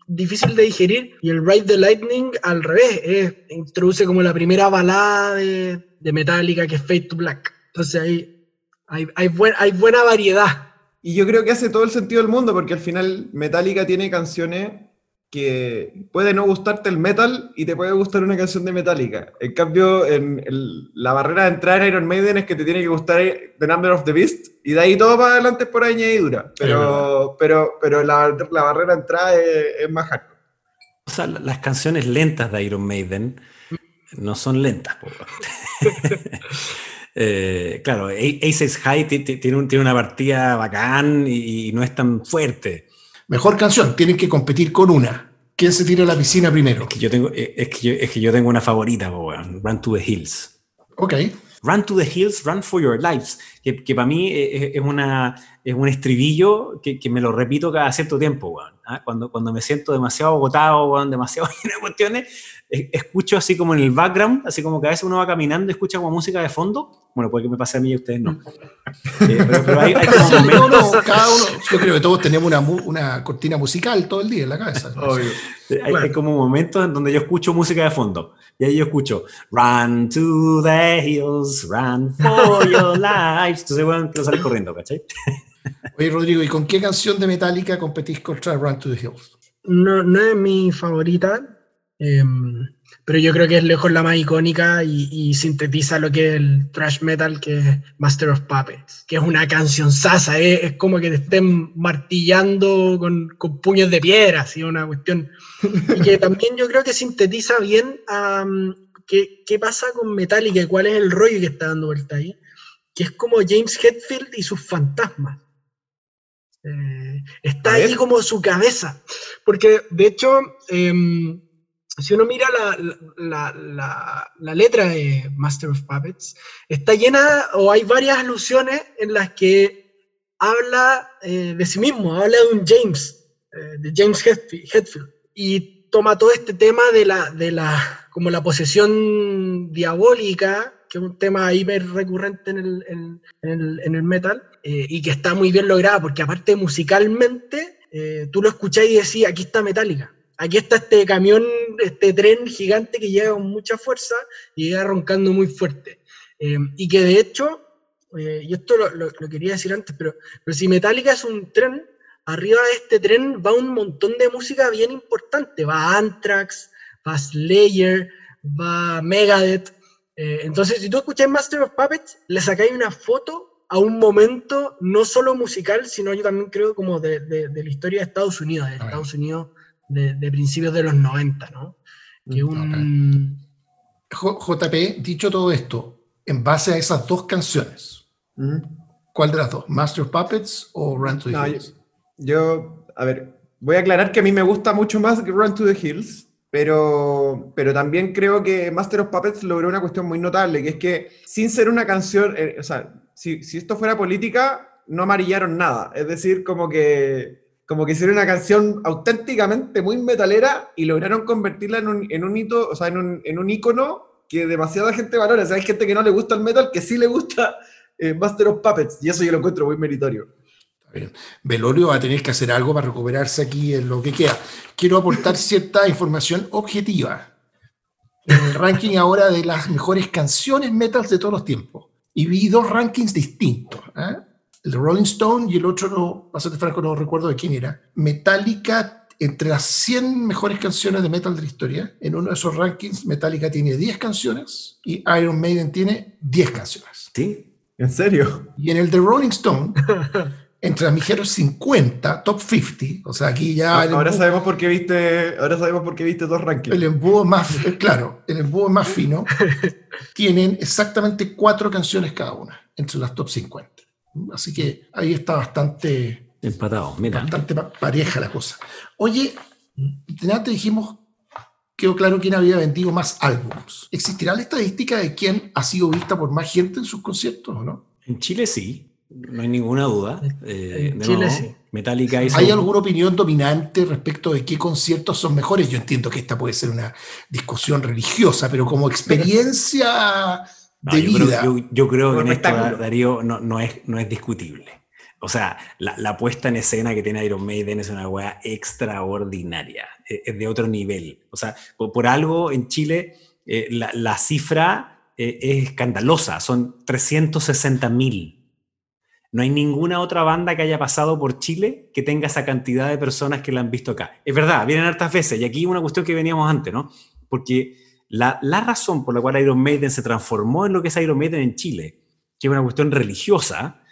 difícil de digerir. Y el Ride the Lightning, al revés, introduce como la primera balada de, de Metallica, que es Fade to Black. Entonces ahí hay, hay, buen- hay buena variedad.
Y yo creo que hace todo el sentido del mundo, porque al final Metallica tiene canciones que puede no gustarte el metal y te puede gustar una canción de Metallica. En cambio, en el- la barrera de entrar a Iron Maiden es que te tiene que gustar The Number of the Beast, y de ahí todo para adelante es por añadidura. Pero, pero, pero la, la barrera de entrada es, es más hardcore.
O sea, la- las canciones lentas de Iron Maiden no son lentas. Eh, claro, Aces High ti- ti- tiene, un- tiene una partida bacán y, y no es tan fuerte.
Mejor canción, tienen que competir con una. ¿Quién se tira a la piscina primero?
Es que yo tengo, eh, es que yo, es que yo tengo una favorita, Run to the Hills.
Ok.
Run to the Hills, Run for Your Lives, que, que para mí es, es una, es un estribillo que, que me lo repito cada cierto tiempo, weón. ¿ah? Cuando, cuando me siento demasiado agotado, weón, demasiado de cuestiones, eh, escucho así como en el background, así como que a veces uno va caminando y escucha como música de fondo. Bueno, puede que me pase a mí y a ustedes no. Eh, pero, pero hay, hay como momentos,
no, cada uno, yo creo que todos tenemos una, una cortina musical todo el día en la cabeza.
hay, hay como momentos en donde yo escucho música de fondo. Y ahí yo escucho Run to the hills, run for your lives. Entonces, bueno, quiero salir corriendo, ¿cachai?
Oye, Rodrigo, ¿y con qué canción de Metallica competís contra Run to the Hills?
No, no es mi favorita, em, pero yo creo que es lejos la más icónica y, y sintetiza lo que es el thrash metal, que es Master of Puppets, que es una canción sasa, es, es como que te estén martillando con, con puños de piedra, así una cuestión. Y que también yo creo que sintetiza bien am, qué, qué pasa con Metallica y cuál es el rollo que está dando vuelta ahí, que es como James Hetfield y sus fantasmas. Eh, está ahí como su cabeza. Porque, de hecho, em, si uno mira la, la- la- letra de Master of Puppets, está llena, o hay varias alusiones en las que habla eh, de sí mismo, habla de un James, eh, de James Hetfield, y toma todo este tema de la, de la, como la posesión diabólica, que es un tema hiper recurrente en el, en- el- en el metal, eh, y que está muy bien lograda, porque aparte musicalmente, tú lo escuchás y decís, aquí está Metallica. Aquí está este camión, este tren gigante que llega con mucha fuerza y llega roncando muy fuerte. Eh, y que de hecho, eh, y esto lo, lo- lo quería decir antes, pero, pero si Metallica es un tren, arriba de este tren va un montón de música bien importante. Va Anthrax, va Slayer, va Megadeth. Eh, entonces, si tú escuchas Master of Puppets, le sacáis una foto a un momento no solo musical, sino yo también creo como de, de- de la historia de Estados Unidos, de. Estados Unidos de, de principios de los 90, ¿no? Que un...
J- JP, dicho todo esto, en base a esas dos canciones,
Ujú.
¿cuál de las dos? ¿Master of Puppets o Run to the
No,
Hills?
Yo, a ver, voy a aclarar que a mí me gusta mucho más Run to the Hills, pero, pero también creo que Master of Puppets logró una cuestión muy notable, que es que sin ser una canción, eh, o sea, si, si esto fuera política, no amarillaron nada. Es decir, como que, como que hicieron una canción auténticamente muy metalera y lograron convertirla en un, en un hito, o sea, en un, en un ícono que demasiada gente valora. O sea, hay gente que no le gusta el metal, que sí le gusta eh, Master of Puppets, y eso yo lo encuentro muy meritorio.
Velorio va a tener que hacer algo para recuperarse aquí en lo que queda. Quiero aportar cierta información objetiva. En el ranking ahora de las mejores canciones metal de todos los tiempos. Y vi dos rankings distintos. ¿eh? El de Rolling Stone y el otro, no, bastante franco, no recuerdo de quién era. Metallica, entre las 100 mejores canciones de metal de la historia, en uno de esos rankings, Metallica tiene 10 canciones y Iron Maiden tiene 10 canciones.
¿Sí?
¿En serio?
Y en el de Rolling Stone entre las mejores 50, top 50, o sea, aquí ya...
ahora sabemos por qué viste, ahora sabemos por qué viste dos rankings.
El embudo más, eh, claro, el embudo más fino, tienen exactamente cuatro canciones cada una, entre las top 50. Así que ahí está bastante...
Empatado, mira.
Bastante pareja la cosa. Oye, antes dijimos, quedó claro quién había vendido más álbumes. ¿Existirá la estadística de quién ha sido vista por más gente en sus conciertos o no?
En Chile sí, no hay ninguna duda.
Eh, Chile sí.
Metallica
¿Hay alguna opinión dominante respecto de qué conciertos son mejores? Yo entiendo que esta puede ser una discusión religiosa, pero como experiencia de vida.
yo, creo que en esto, Darío, no, no, es, no es discutible. O sea, la, puesta en escena que tiene Iron Maiden es una weá extraordinaria, e, es, de otro nivel. O sea, por, algo en Chile eh, la, cifra eh, es escandalosa, son 360 mil no hay ninguna otra banda que haya pasado por Chile que tenga esa cantidad de personas que la han visto acá. Es verdad, vienen hartas veces, y aquí una cuestión que veníamos antes, ¿no? Porque la, razón por la cual Iron Maiden se transformó en lo que es Iron Maiden en Chile, que es una cuestión religiosa,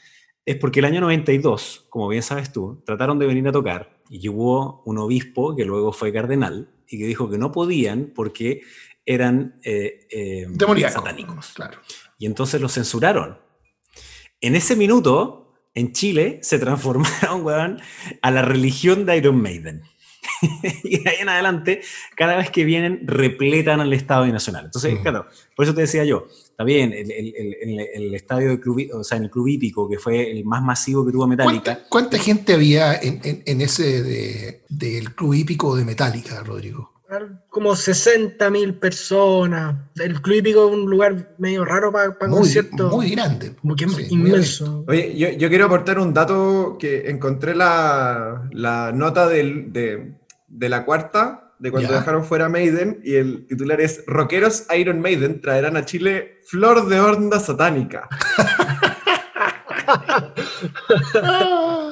es porque el año 92, como bien sabes tú, trataron de venir a tocar y hubo un obispo que luego fue cardenal y que dijo que no podían porque eran eh, eh, satánicos.
Claro.
Y entonces los censuraron en ese minuto, en Chile, se transformaron, a la religión de Iron Maiden. y de ahí en adelante, cada vez que vienen, repletan al Estadio Nacional. Entonces, claro, por eso te decía yo, está bien, el, estadio de club, o sea, en el club hípico, que fue el más masivo que tuvo Metallica.
¿Cuánta, gente había en, ese del club hípico de Metallica, Rodrigo?
Como 60 mil personas. El Club Hípico es un lugar medio raro para conciertos.
Muy grande.
Como que inmenso.
Oye, yo, quiero aportar un dato que encontré la, la nota de, la cuarta, de cuando dejaron fuera Maiden, y el titular es Rockeros Iron Maiden traerán a Chile flor de onda satánica.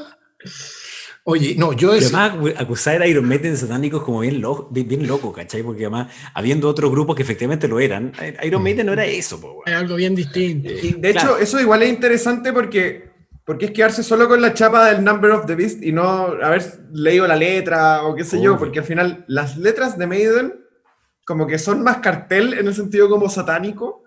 Oye, no, yo es...
Además, acusar a Iron Maiden de satánicos como bien, loco, bien, loco, ¿cachai? Porque además, habiendo otros grupos que efectivamente lo eran, Iron mm. Maiden no era eso, po,
Es algo bien distinto.
de hecho, eso igual es interesante porque, porque es quedarse solo con la chapa del Number of the Beast y no haber leído la letra o qué sé yo, porque al final las letras de Maiden como que son más cartel en el sentido como satánico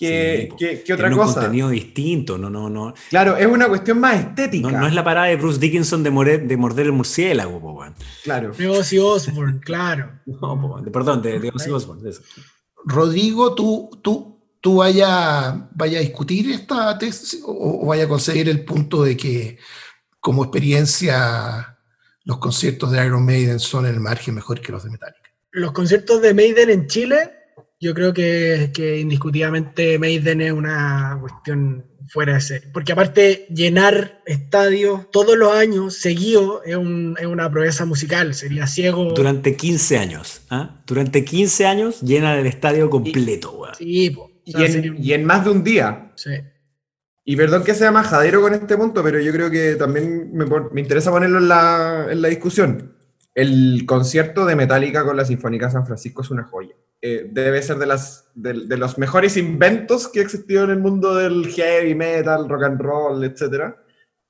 que, otra cosa.
un contenido distinto, no, no, no.
Claro, es una cuestión más estética.
No, es la parada de Bruce Dickinson de, morder el murciélago, po,
Claro.
De Ozzy Osbourne, claro.
No, perdón, de, de Ozzy Osbourne.
Rodrigo, tú, tú, tú vaya, vaya a discutir esta tesis o, o vaya a conseguir el punto de que como experiencia los conciertos de Iron Maiden son en el margen mejor que los de Metallica.
Los conciertos de Maiden en Chile yo creo que, que, indiscutiblemente Maiden es una cuestión fuera de ser. Porque aparte, llenar estadios todos los años seguido es, una proeza musical, sería ciego.
Durante 15 años, ¿ah? Durante 15 años llena el estadio completo,
Sí, y, en, más de un día.
Sí.
Y perdón que sea majadero con este punto, pero yo creo que también me, me interesa ponerlo en la, en la discusión. El concierto de Metallica con la Sinfónica San Francisco es una joya. Eh, debe ser de, las, de, los mejores inventos que ha existido en el mundo del heavy metal, rock and roll, etc.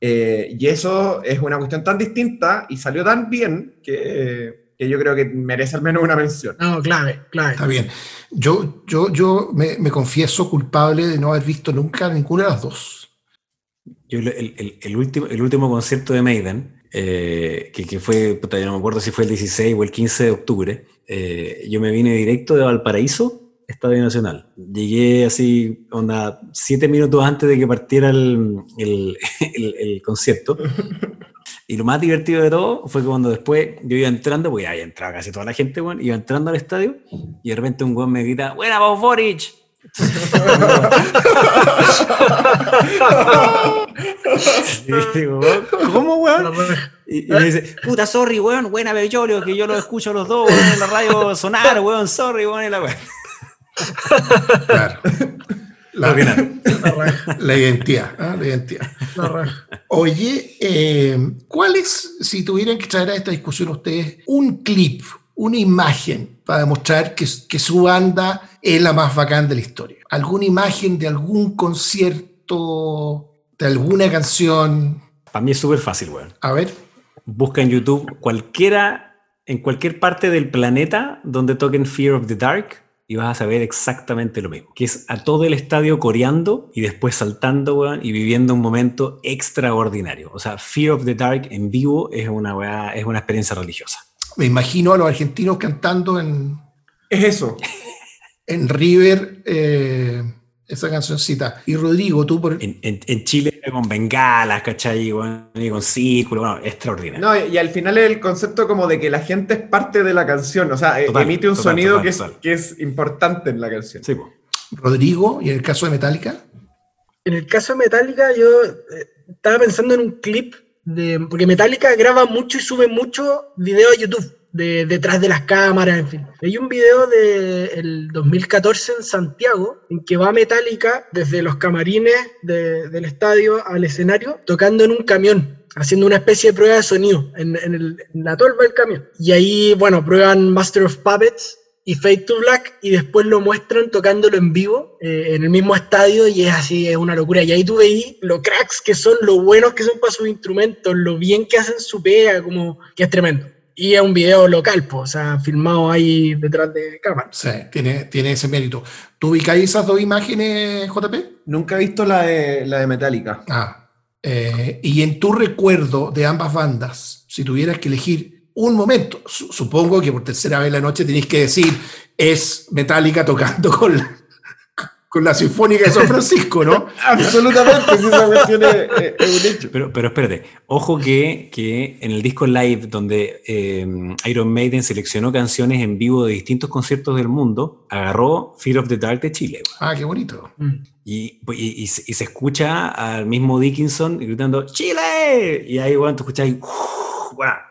Eh, y eso es una cuestión tan distinta y salió tan bien que, que, yo creo que merece al menos una mención.
No, clave, clave.
Está bien. Yo, yo, yo me, me confieso culpable de no haber visto nunca ninguna de las dos.
Yo, el, el, último, el último concierto de Maiden, eh, que, que, fue, puta, no me acuerdo si fue el 16 o el 15 de octubre, eh, yo me vine directo de Valparaíso, Estadio Nacional. Llegué así, onda, siete minutos antes de que partiera el, el, concierto. Y lo más divertido de todo fue cuando después yo iba entrando, porque había entrado casi toda la gente, bueno, iba entrando al estadio y de repente un güey me grita, ¡Buena, Bob Boric! Y digo, ¿Cómo, weón? Y, y me dice, puta, sorry, weón, buena Bellolio, que yo lo escucho a los dos, weón, en la radio sonar, weón, sorry, weón, y la weón.
Claro. La.
La
identidad, ¿ah? la identidad.
la raja.
Oye, eh, ¿cuál es, si tuvieran que traer a esta discusión ustedes, un clip, una imagen para demostrar que, que su banda es la más bacán de la historia? ¿Alguna imagen de algún concierto, de alguna canción?
Para mí es súper fácil, weón.
A ver,
Busca en YouTube cualquiera, en cualquier parte del planeta donde toquen Fear of the Dark y vas a saber exactamente lo mismo. Que es a todo el estadio coreando y después saltando, weón, y viviendo un momento extraordinario. O sea, Fear of the Dark en vivo es una, weá- es una experiencia religiosa.
Me imagino a los argentinos cantando en,
Es eso.
en River eh, esa cancioncita. Y Rodrigo, tú por...
En, en- en Chile con bengalas, ¿cachai? Y con círculo, bueno, extraordinario.
No, y al final es el concepto como de que la gente es parte de la canción, o sea, eh,
Total,
emite un
total,
sonido
total,
que, es, que es importante en la canción.
Sí, po.
Rodrigo, y en el caso de Metallica,
En el caso de Metallica, yo eh, estaba pensando en un clip de. Porque Metallica graba mucho y sube mucho video a YouTube, de, detrás de las cámaras, en fin. Hay un video del 2014 en Santiago, en que va Metallica desde los camarines de- del estadio al escenario, tocando en un camión. Haciendo una especie de prueba de sonido en, en el- en la tolva del camión. Y ahí, bueno, prueban Master of Puppets y Fade to Black y después lo muestran tocándolo en vivo eh, en el mismo estadio y es así, es una locura. Y ahí tú veis lo cracks que son, lo buenos que son para sus instrumentos, lo bien que hacen su pega, como que es tremendo. Y es un video local, pues, o sea, filmado ahí detrás de cámara.
sí, tiene, tiene ese mérito. ¿Tú ubicáis esas dos imágenes, JP?
Nunca he visto la de, la de Metallica.
Ah, eh, y en tu recuerdo de ambas bandas, si tuvieras que elegir un momento, su- supongo que por tercera vez en la noche tenéis que decir, es Metallica tocando con la, con la Sinfónica de San Francisco, ¿no?
Absolutamente, si esa cuestión es, un hecho.
Pero, pero espérate, ojo que, que en el disco live donde eh, Iron Maiden seleccionó canciones en vivo de distintos conciertos del mundo, agarró Fear of the Dark de Chile.
Ah, qué bonito.
Mm.
Y, y- y se y se escucha al mismo Dickinson gritando ¡Chile! Y ahí, bueno, tú escuchas ahí, ¡uf!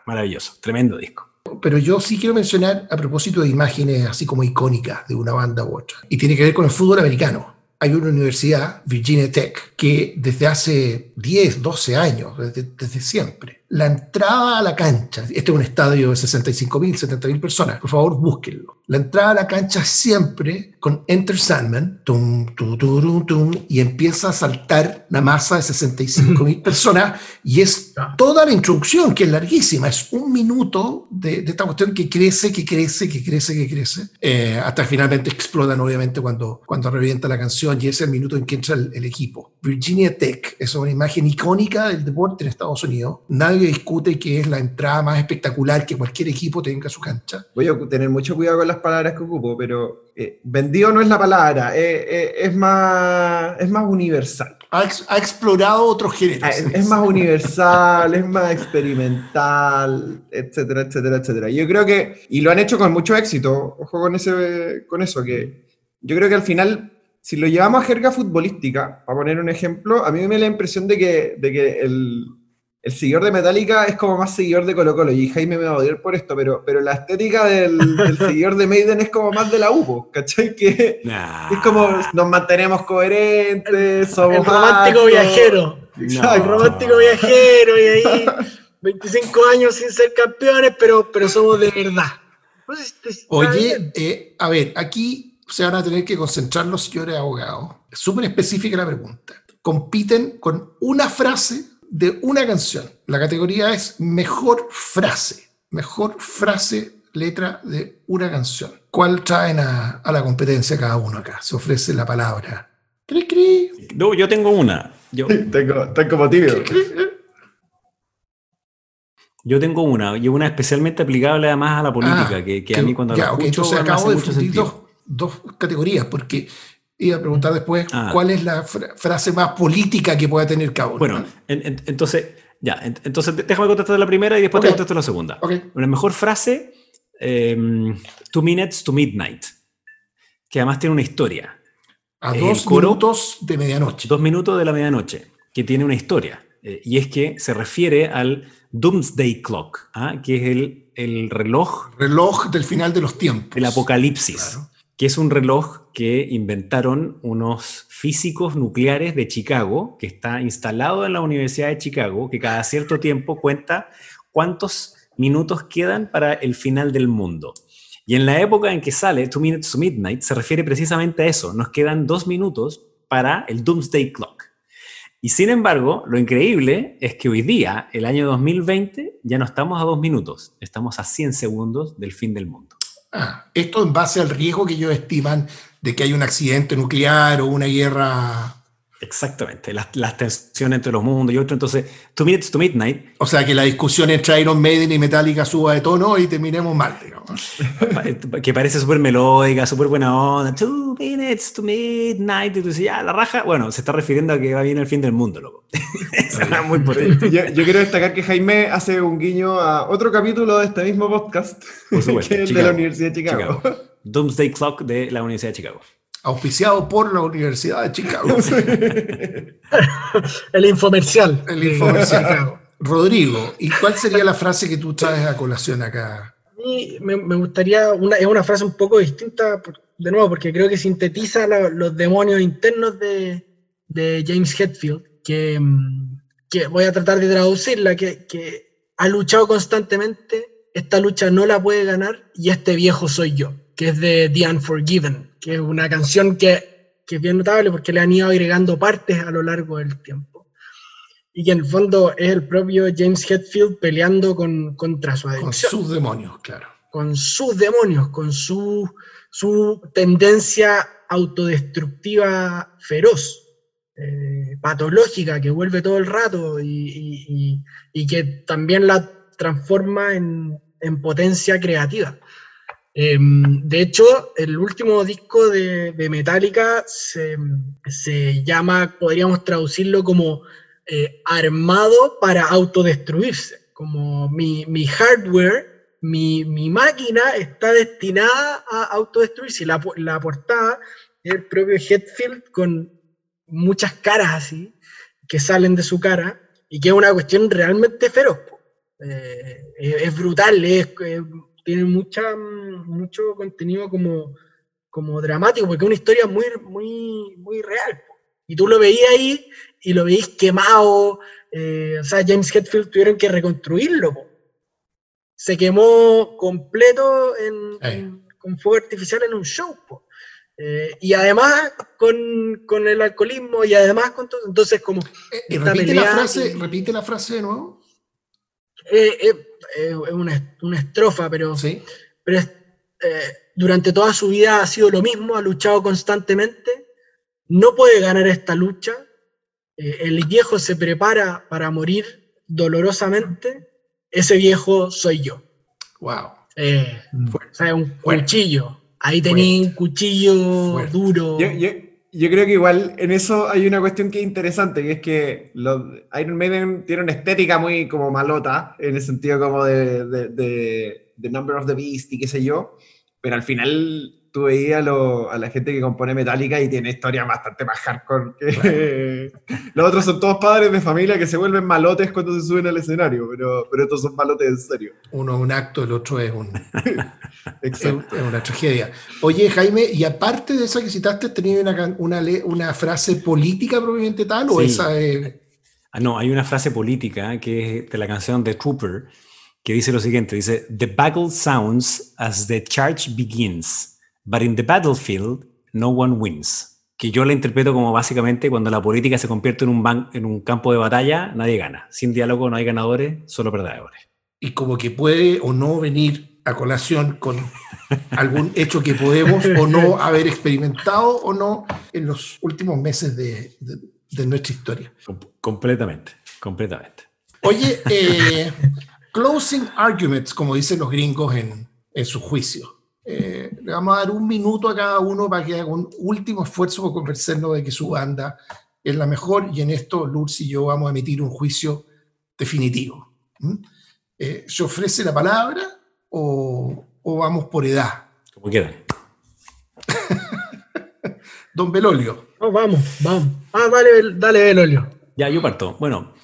Maravilloso, tremendo disco.
Pero yo sí quiero mencionar a propósito de imágenes así como icónicas de una banda u otra. Y tiene que ver con el fútbol americano. Hay una universidad, Virginia Tech, que desde hace 10, 12 años, desde, desde siempre, la entrada a la cancha, este es un estadio de 65 mil, 70 mil personas, por favor búsquenlo. La entrada a la cancha siempre con Enter Sandman, tum, tu, tu, rum, tum, y empieza a saltar la masa de 65 mil personas y es toda la introducción, que es larguísima, es un minuto de, de esta cuestión que crece, que crece, que crece, que crece, eh, hasta finalmente explotan obviamente cuando, cuando revienta la canción y es el minuto en que entra el, el equipo. Virginia Tech es una imagen icónica del deporte en Estados Unidos. Nadie discute que es la entrada más espectacular que cualquier equipo tenga a su cancha.
Voy a tener mucho cuidado con las palabras que ocupo, pero eh, vendido no es la palabra, eh, eh, es, más, es más universal.
Ha, ex- ha explorado otros géneros.
Ah, Es, es más universal, es más experimental, etcétera, etcétera, etcétera. Yo creo que, y lo han hecho con mucho éxito, ojo con, ese, con eso, que yo creo que al final, si lo llevamos a jerga futbolística, para poner un ejemplo, a mí me da la impresión de que, de que el, el seguidor de Metallica es como más seguidor de Colo Colo, y Jaime me va a odiar por esto, pero, pero la estética del, del seguidor de Maiden es como más de la UPO, ¿cachai? Que
Nah.
es como nos mantenemos coherentes, somos
El romántico
altos.
viajero.
No.
El romántico viajero y ahí 25 años sin ser campeones, pero, pero somos de verdad. Pues,
Oye, eh, a ver, aquí se van a tener que concentrar los señores abogados. Es súper específica la pregunta. Compiten con una frase de una canción. La categoría es mejor frase. Mejor frase, letra de una canción. ¿Cuál traen a, a la competencia cada uno acá? Se ofrece la palabra. Cri, cri,
No, yo tengo una. Yo,
Tengo, estoy como tibio.
cri, cri.
yo tengo una, y una especialmente aplicable además a la política,
Ah,
que, que a mí cuando
ya,
la escucho
entonces
me hace
acabo de
mucho
dos, dos categorías, porque iba a preguntar después
Ah.
cuál es la fra- frase más política que pueda tener uno.
Bueno, en- en- entonces, ya, en- entonces déjame contestar la primera y después te contesto la segunda.
Ok.
La mejor frase, em, Two Minutes to Midnight, que además tiene una historia.
A dos
coro-
minutos de medianoche.
Dos minutos de la medianoche, que tiene una historia. eh, y es que se refiere al Doomsday Clock, ¿ah? que es el, el, reloj...
Reloj del final de los tiempos.
El apocalipsis, que es un reloj que inventaron unos físicos nucleares de Chicago, que está instalado en la Universidad de Chicago, que cada cierto tiempo cuenta cuántos minutos quedan para el final del mundo. Y en la época en que sale Two Minutes to Midnight se refiere precisamente a eso. Nos quedan dos minutos para el Doomsday Clock. Y sin embargo, lo increíble es que hoy día, el año 2020, ya no estamos a dos minutos, estamos a 100 segundos del fin del mundo.
Ah, esto en base al riesgo que ellos estiman de que hay un accidente nuclear o una guerra
Exactamente, las, las, tensiones entre los mundos y otros. Entonces, Two Minutes to Midnight.
O sea, que la discusión entre Iron Maiden y Metallica suba de tono y terminemos mal, digamos.
que parece súper melódica, súper buena onda. Two Minutes to Midnight. Y tú dices, ya, la raja. Bueno, se está refiriendo a que va bien el fin del mundo, loco.
muy potente. Yo, yo, quiero destacar que Jaime hace un guiño a otro capítulo de este mismo podcast, Por supuesto, que es de la Universidad de Chicago. Chicago.
Doomsday Clock de la Universidad de Chicago
auspiciado por la Universidad de Chicago.
el infomercial.
El infomercial. Rodrigo, ¿y cuál sería la frase que tú traes a colación acá?
A mí me, gustaría, una, es una frase un poco distinta, de nuevo, porque creo que sintetiza los demonios internos de, James Hetfield, que, que, voy a tratar de traducirla, que, que ha luchado constantemente, esta lucha no la puede ganar y este viejo soy yo, que es de The Unforgiven que es una canción que, que, es bien notable porque le han ido agregando partes a lo largo del tiempo. Y que en el fondo es el propio James Hetfield peleando con, contra su adicción.
Con sus demonios, claro.
Con sus demonios, con su, su tendencia autodestructiva feroz, eh, patológica, que vuelve todo el rato y, y, y que también la transforma en, en potencia creativa. Em, de hecho, el último disco de, Metallica se, llama, podríamos traducirlo como eh, armado para autodestruirse, como mi, hardware, mi, máquina está destinada a autodestruirse. La, la portada es el propio Hetfield con muchas caras así, que salen de su cara, y que es una cuestión realmente feroz. Eh, es, brutal, es tiene mucha, mucho contenido como, como dramático, porque es una historia muy, muy, muy real. Y tú lo veías ahí y lo veías quemado. Eh, o sea, James Hetfield tuvieron que reconstruirlo. Se quemó completo con fuego artificial en un show. Eh, y además con, con, el alcoholismo y además con todo. Entonces, como.
Eh, repite, la frase, repite la frase de nuevo.
Eh, es una, una, estrofa, pero, ¿Sí? pero eh, durante toda su vida ha sido lo mismo, ha luchado constantemente, no puede ganar esta lucha, eh, el viejo se prepara para morir dolorosamente, ese viejo soy yo.
Wow.
Eh, o sea, un cuchillo. Ahí tenía un cuchillo duro.
Yo creo que igual en eso hay una cuestión que es interesante, que es que los Iron Maiden tiene una estética muy como malota, en el sentido como de, de, de, Number of the Beast y qué sé yo, pero al final tú veías a, la gente que compone Metallica y tiene historias bastante más hardcore que... los otros son todos padres de familia que se vuelven malotes cuando se suben al escenario, pero, pero estos son malotes en serio.
Uno es un acto, el otro es, un, es, una tragedia. Oye, Jaime, y aparte de esa que citaste, ¿tenías una, una, una, frase política propiamente tal o esa es...
Ah, no, hay una frase política que es de la canción The Trooper, que dice lo siguiente, dice, The battle sounds as the charge begins. But in the battlefield, no one wins. Que yo la interpreto como básicamente cuando la política se convierte en un, en un campo de batalla, nadie gana. Sin diálogo no hay ganadores, solo perdedores.
Y como que puede o no venir a colación con algún hecho que podemos o no haber experimentado o no en los últimos meses de, nuestra historia.
completamente, completamente.
Oye, eh, closing arguments, como dicen los gringos en, en su juicio. Eh, le vamos a dar un minuto a cada uno para que haga un último esfuerzo por convencernos de que su banda es la mejor y en esto Lutz y yo vamos a emitir un juicio definitivo. Eh, ¿Se ofrece la palabra o, vamos por edad?
Como quieran.
Don Belolio.
vamos, vamos. Ah, dale, dale, Belolio.
Ya, yo parto. Bueno,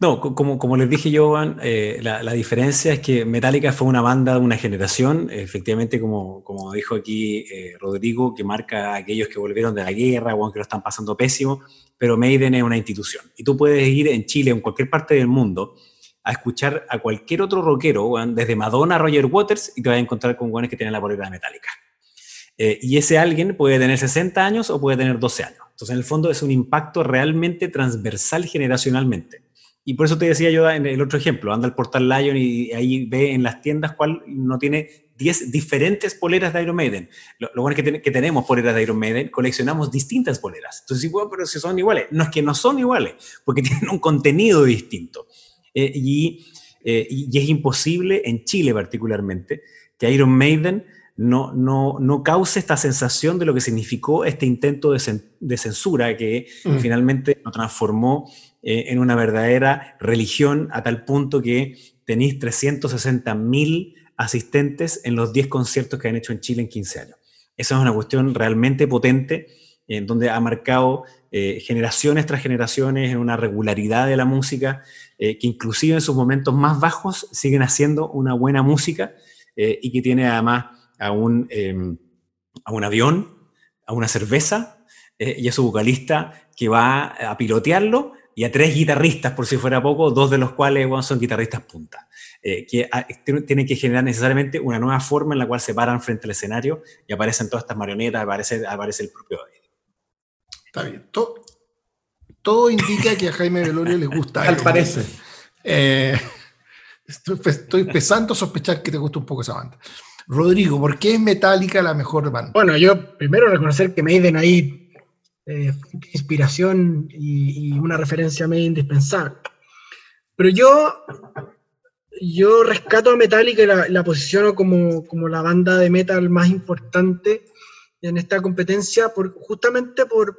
No, como, como les dije yo, eh, la, diferencia es que Metallica fue una banda de una generación, efectivamente, como, como dijo aquí eh, Rodrigo, que marca a aquellos que volvieron de la guerra, o que lo están pasando pésimo, pero Maiden es una institución. Y tú puedes ir en Chile o en cualquier parte del mundo a escuchar a cualquier otro rockero, desde Madonna a Roger Waters, y te vas a encontrar con guanes que tienen la polera de Metallica. Eh, y ese alguien puede tener 60 años o puede tener 12 años. Entonces, en el fondo es un impacto realmente transversal generacionalmente. Y por eso te decía yo en el otro ejemplo, anda al portal Lion y ahí ve en las tiendas cuál no tiene 10 diferentes poleras de Iron Maiden. Lo, bueno es que, que, tenemos poleras de Iron Maiden, coleccionamos distintas poleras. Entonces, bueno, pero si son iguales. No es que no son iguales, porque tienen un contenido distinto. Eh, y, eh, y, es imposible, en Chile particularmente, que Iron Maiden no, no, no cause esta sensación de lo que significó este intento de, de censura que mm. finalmente lo transformó eh, en una verdadera religión a tal punto que tenéis 360 mil asistentes en los 10 conciertos que han hecho en Chile en 15 años. Esa es una cuestión realmente potente, en donde ha marcado eh, generaciones tras generaciones en una regularidad de la música, eh, que inclusive en sus momentos más bajos siguen haciendo una buena música y que tiene además a un, em, a un avión, a una cerveza y a su vocalista que va a pilotearlo y a tres guitarristas, por si fuera poco, dos de los cuales son guitarristas punta, eh, que ah, tienen que generar necesariamente una nueva forma en la cual se paran frente al escenario y aparecen todas estas marionetas, aparece, aparece el propio
Está bien. Todo, todo indica que a Jaime Velorio le gusta.
Al parece.
Eh, estoy, estoy empezando a sospechar que te gusta un poco esa banda. Rodrigo, ¿por qué es Metallica la mejor banda?
Bueno, yo primero reconocer que Maiden ahí eh, inspiración y, una referencia medio indispensable. Pero yo, yo rescato a Metallica y la, la posiciono como, como, la banda de metal más importante en esta competencia, por, justamente por,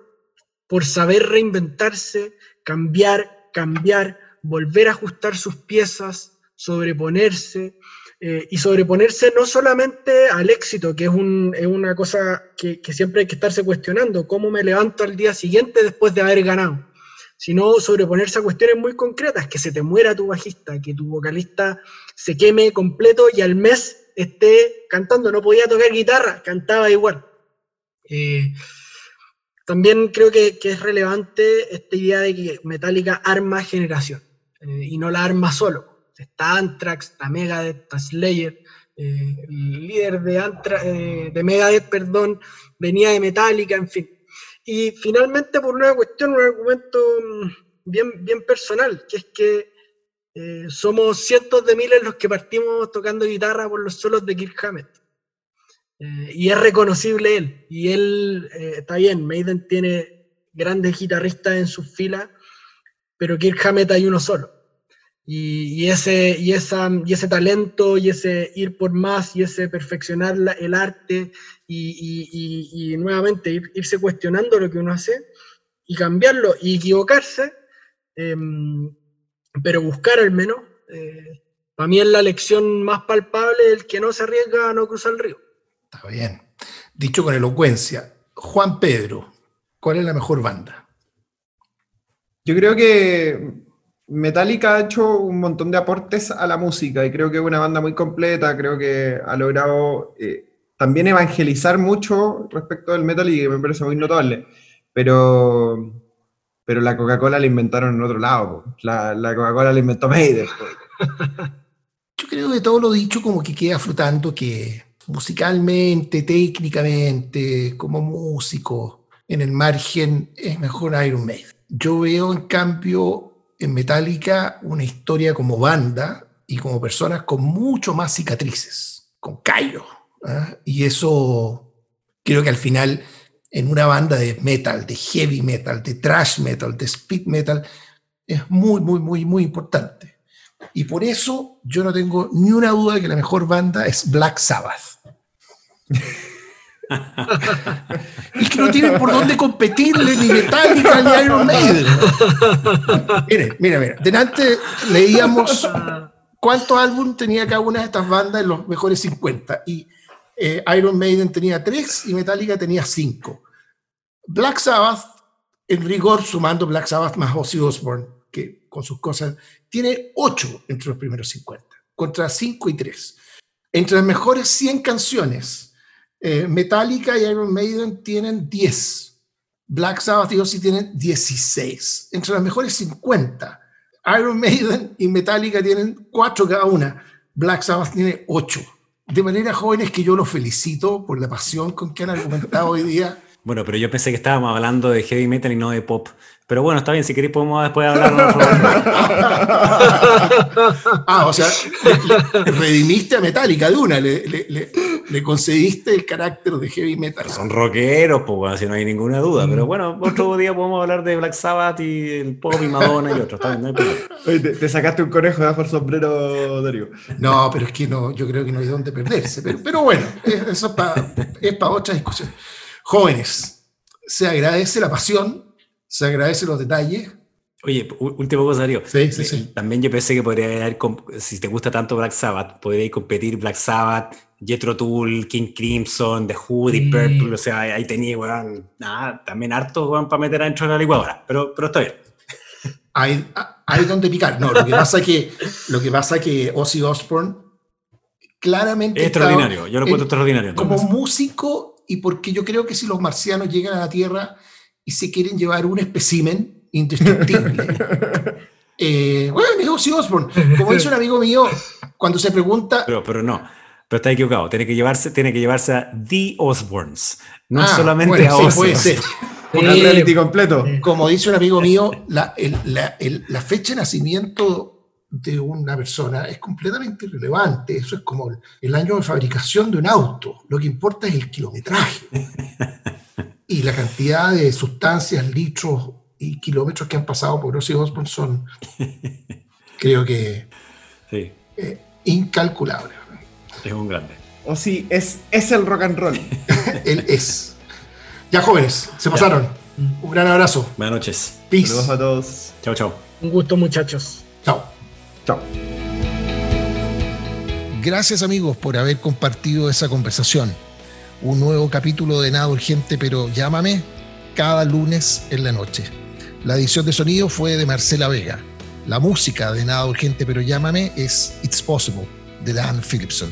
por saber reinventarse, cambiar, cambiar, volver a ajustar sus piezas, sobreponerse, eh, y sobreponerse no solamente al éxito, que es, una cosa que, siempre hay que estarse cuestionando, cómo me levanto al día siguiente después de haber ganado, sino sobreponerse a cuestiones muy concretas, que se te muera tu bajista, que tu vocalista se queme completo y al mes esté cantando, no podía tocar guitarra, cantaba igual. Eh, también creo que, es relevante esta idea de que Metallica arma generación eh, y no la arma solo está Anthrax, está Megadeth, está Slayer, eh, líder de, eh, de Megadeth, perdón, venía de Metallica, en fin. Y finalmente por una cuestión, un argumento mm, bien, bien personal, que es que eh, somos cientos de miles los que partimos tocando guitarra por los solos de Kirk Hammett. y es reconocible él. Y él, está bien, Maiden tiene grandes guitarristas en sus filas, pero Kirk Hammett hay uno solo. Y, ese, y, esa, y ese talento y ese ir por más y ese perfeccionar el arte y, nuevamente irse cuestionando lo que uno hace y cambiarlo y equivocarse, em, pero buscar al menos, eh, para mí es la lección más palpable el que no se arriesga a no cruzar el río.
Está bien. Dicho con elocuencia, Juan Pedro, ¿cuál es la mejor banda?
Yo creo que Metallica ha hecho un montón de aportes a la música y creo que es una banda muy completa, creo que ha logrado eh, también evangelizar mucho respecto del metal y me parece muy notable, pero, pero la Coca-Cola la inventaron en otro lado, la, la Coca-Cola la inventó Maiden.
Yo creo que todo lo dicho como que queda flotando, que musicalmente, técnicamente, como músico, en el margen es mejor Iron Maiden. Yo veo en cambio en Metallica una historia como banda y como personas con mucho más cicatrices, con callo. ¿ah? Y eso creo que al final en una banda de metal, de heavy metal, de thrash metal, de speed metal, es muy, muy, muy, muy importante. Y por eso yo no tengo ni una duda de que la mejor banda es Black Sabbath. Es que no tienen por dónde competirle ni Metallica ni Iron Maiden. Mire, mira, mira. Delante leíamos cuántos álbumes tenía cada una de estas bandas en los mejores 50. Y eh, Iron Maiden tenía 3 y Metallica tenía 5. Black Sabbath, en rigor, sumando Black Sabbath más Ozzy Osbourne, que con sus cosas, tiene 8 entre los primeros 50, contra 5 y 3. Entre las mejores 100 canciones, eh, Metallica y Iron Maiden tienen 10. Black Sabbath y Ozzy tienen 16. Entre las mejores 50, Iron Maiden y Metallica tienen 4 cada una. Black Sabbath tiene 8. De manera, jóvenes, que yo los felicito por la pasión con que han argumentado hoy día.
Bueno, pero yo pensé que estábamos hablando de heavy metal y no de pop. Pero bueno, está bien, si queréis podemos después hablar.
ah, o sea, le, redimiste a Metallica de una, le, le, le, concediste el carácter de heavy metal.
Son rockeros, pues bueno, si no hay ninguna duda. Pero bueno, otro día podemos hablar de Black Sabbath y el pop y Madonna y otros. no
te, te, sacaste un conejo de el sombrero, Darío.
No, pero es que no, yo creo que no hay dónde perderse. Pero, pero bueno, eso es para es otra discusión. Jóvenes, se agradece la pasión se agradece los detalles.
Oye, última cosa, Darío.
Sí, sí, sí.
También yo pensé que podría haber, si te gusta tanto Black Sabbath, podría competir Black Sabbath, Jethro Tull, King Crimson, The Who, The Purple, o sea, ahí tenía, weón, nada, también harto, weón, para meter adentro de la licuadora, pero, pero está bien.
Hay, hay donde picar. No, lo que pasa que, lo que pasa que Ozzy Osbourne claramente...
Es extraordinario, yo lo encuentro extraordinario.
Como músico y porque yo creo que si los marcianos llegan a la Tierra y se quieren llevar un espécimen indestructible. eh, bueno, Ozzy Osbourne, como dice un amigo mío, cuando se pregunta...
Pero, pero no, pero está equivocado, tiene que llevarse, tiene que llevarse a The Osbournes, no ah, solamente a Ozzy.
Sí, un reality completo.
Como dice un amigo mío, la, la, la, fecha de nacimiento de una persona es completamente irrelevante. Eso es como el año de fabricación de un auto. Lo que importa es el kilometraje. y la cantidad de sustancias, litros y kilómetros que han pasado por Ozzy Osbourne son, creo que,
sí.
eh, incalculables.
Es un grande.
Ozzy es, es el rock and roll.
Él es. Ya jóvenes, se pasaron. Un gran abrazo.
Buenas noches.
Peace. Saludos a todos.
Chao, chao.
Un gusto muchachos.
Chao.
Chao.
Gracias amigos por haber compartido esa conversación un nuevo capítulo de Nada Urgente, pero llámame cada lunes en la noche. La edición de sonido fue de Marcela Vega. La música de Nada Urgente, pero llámame es It's Possible de Dan Philipson.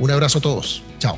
Un abrazo a todos. Chao.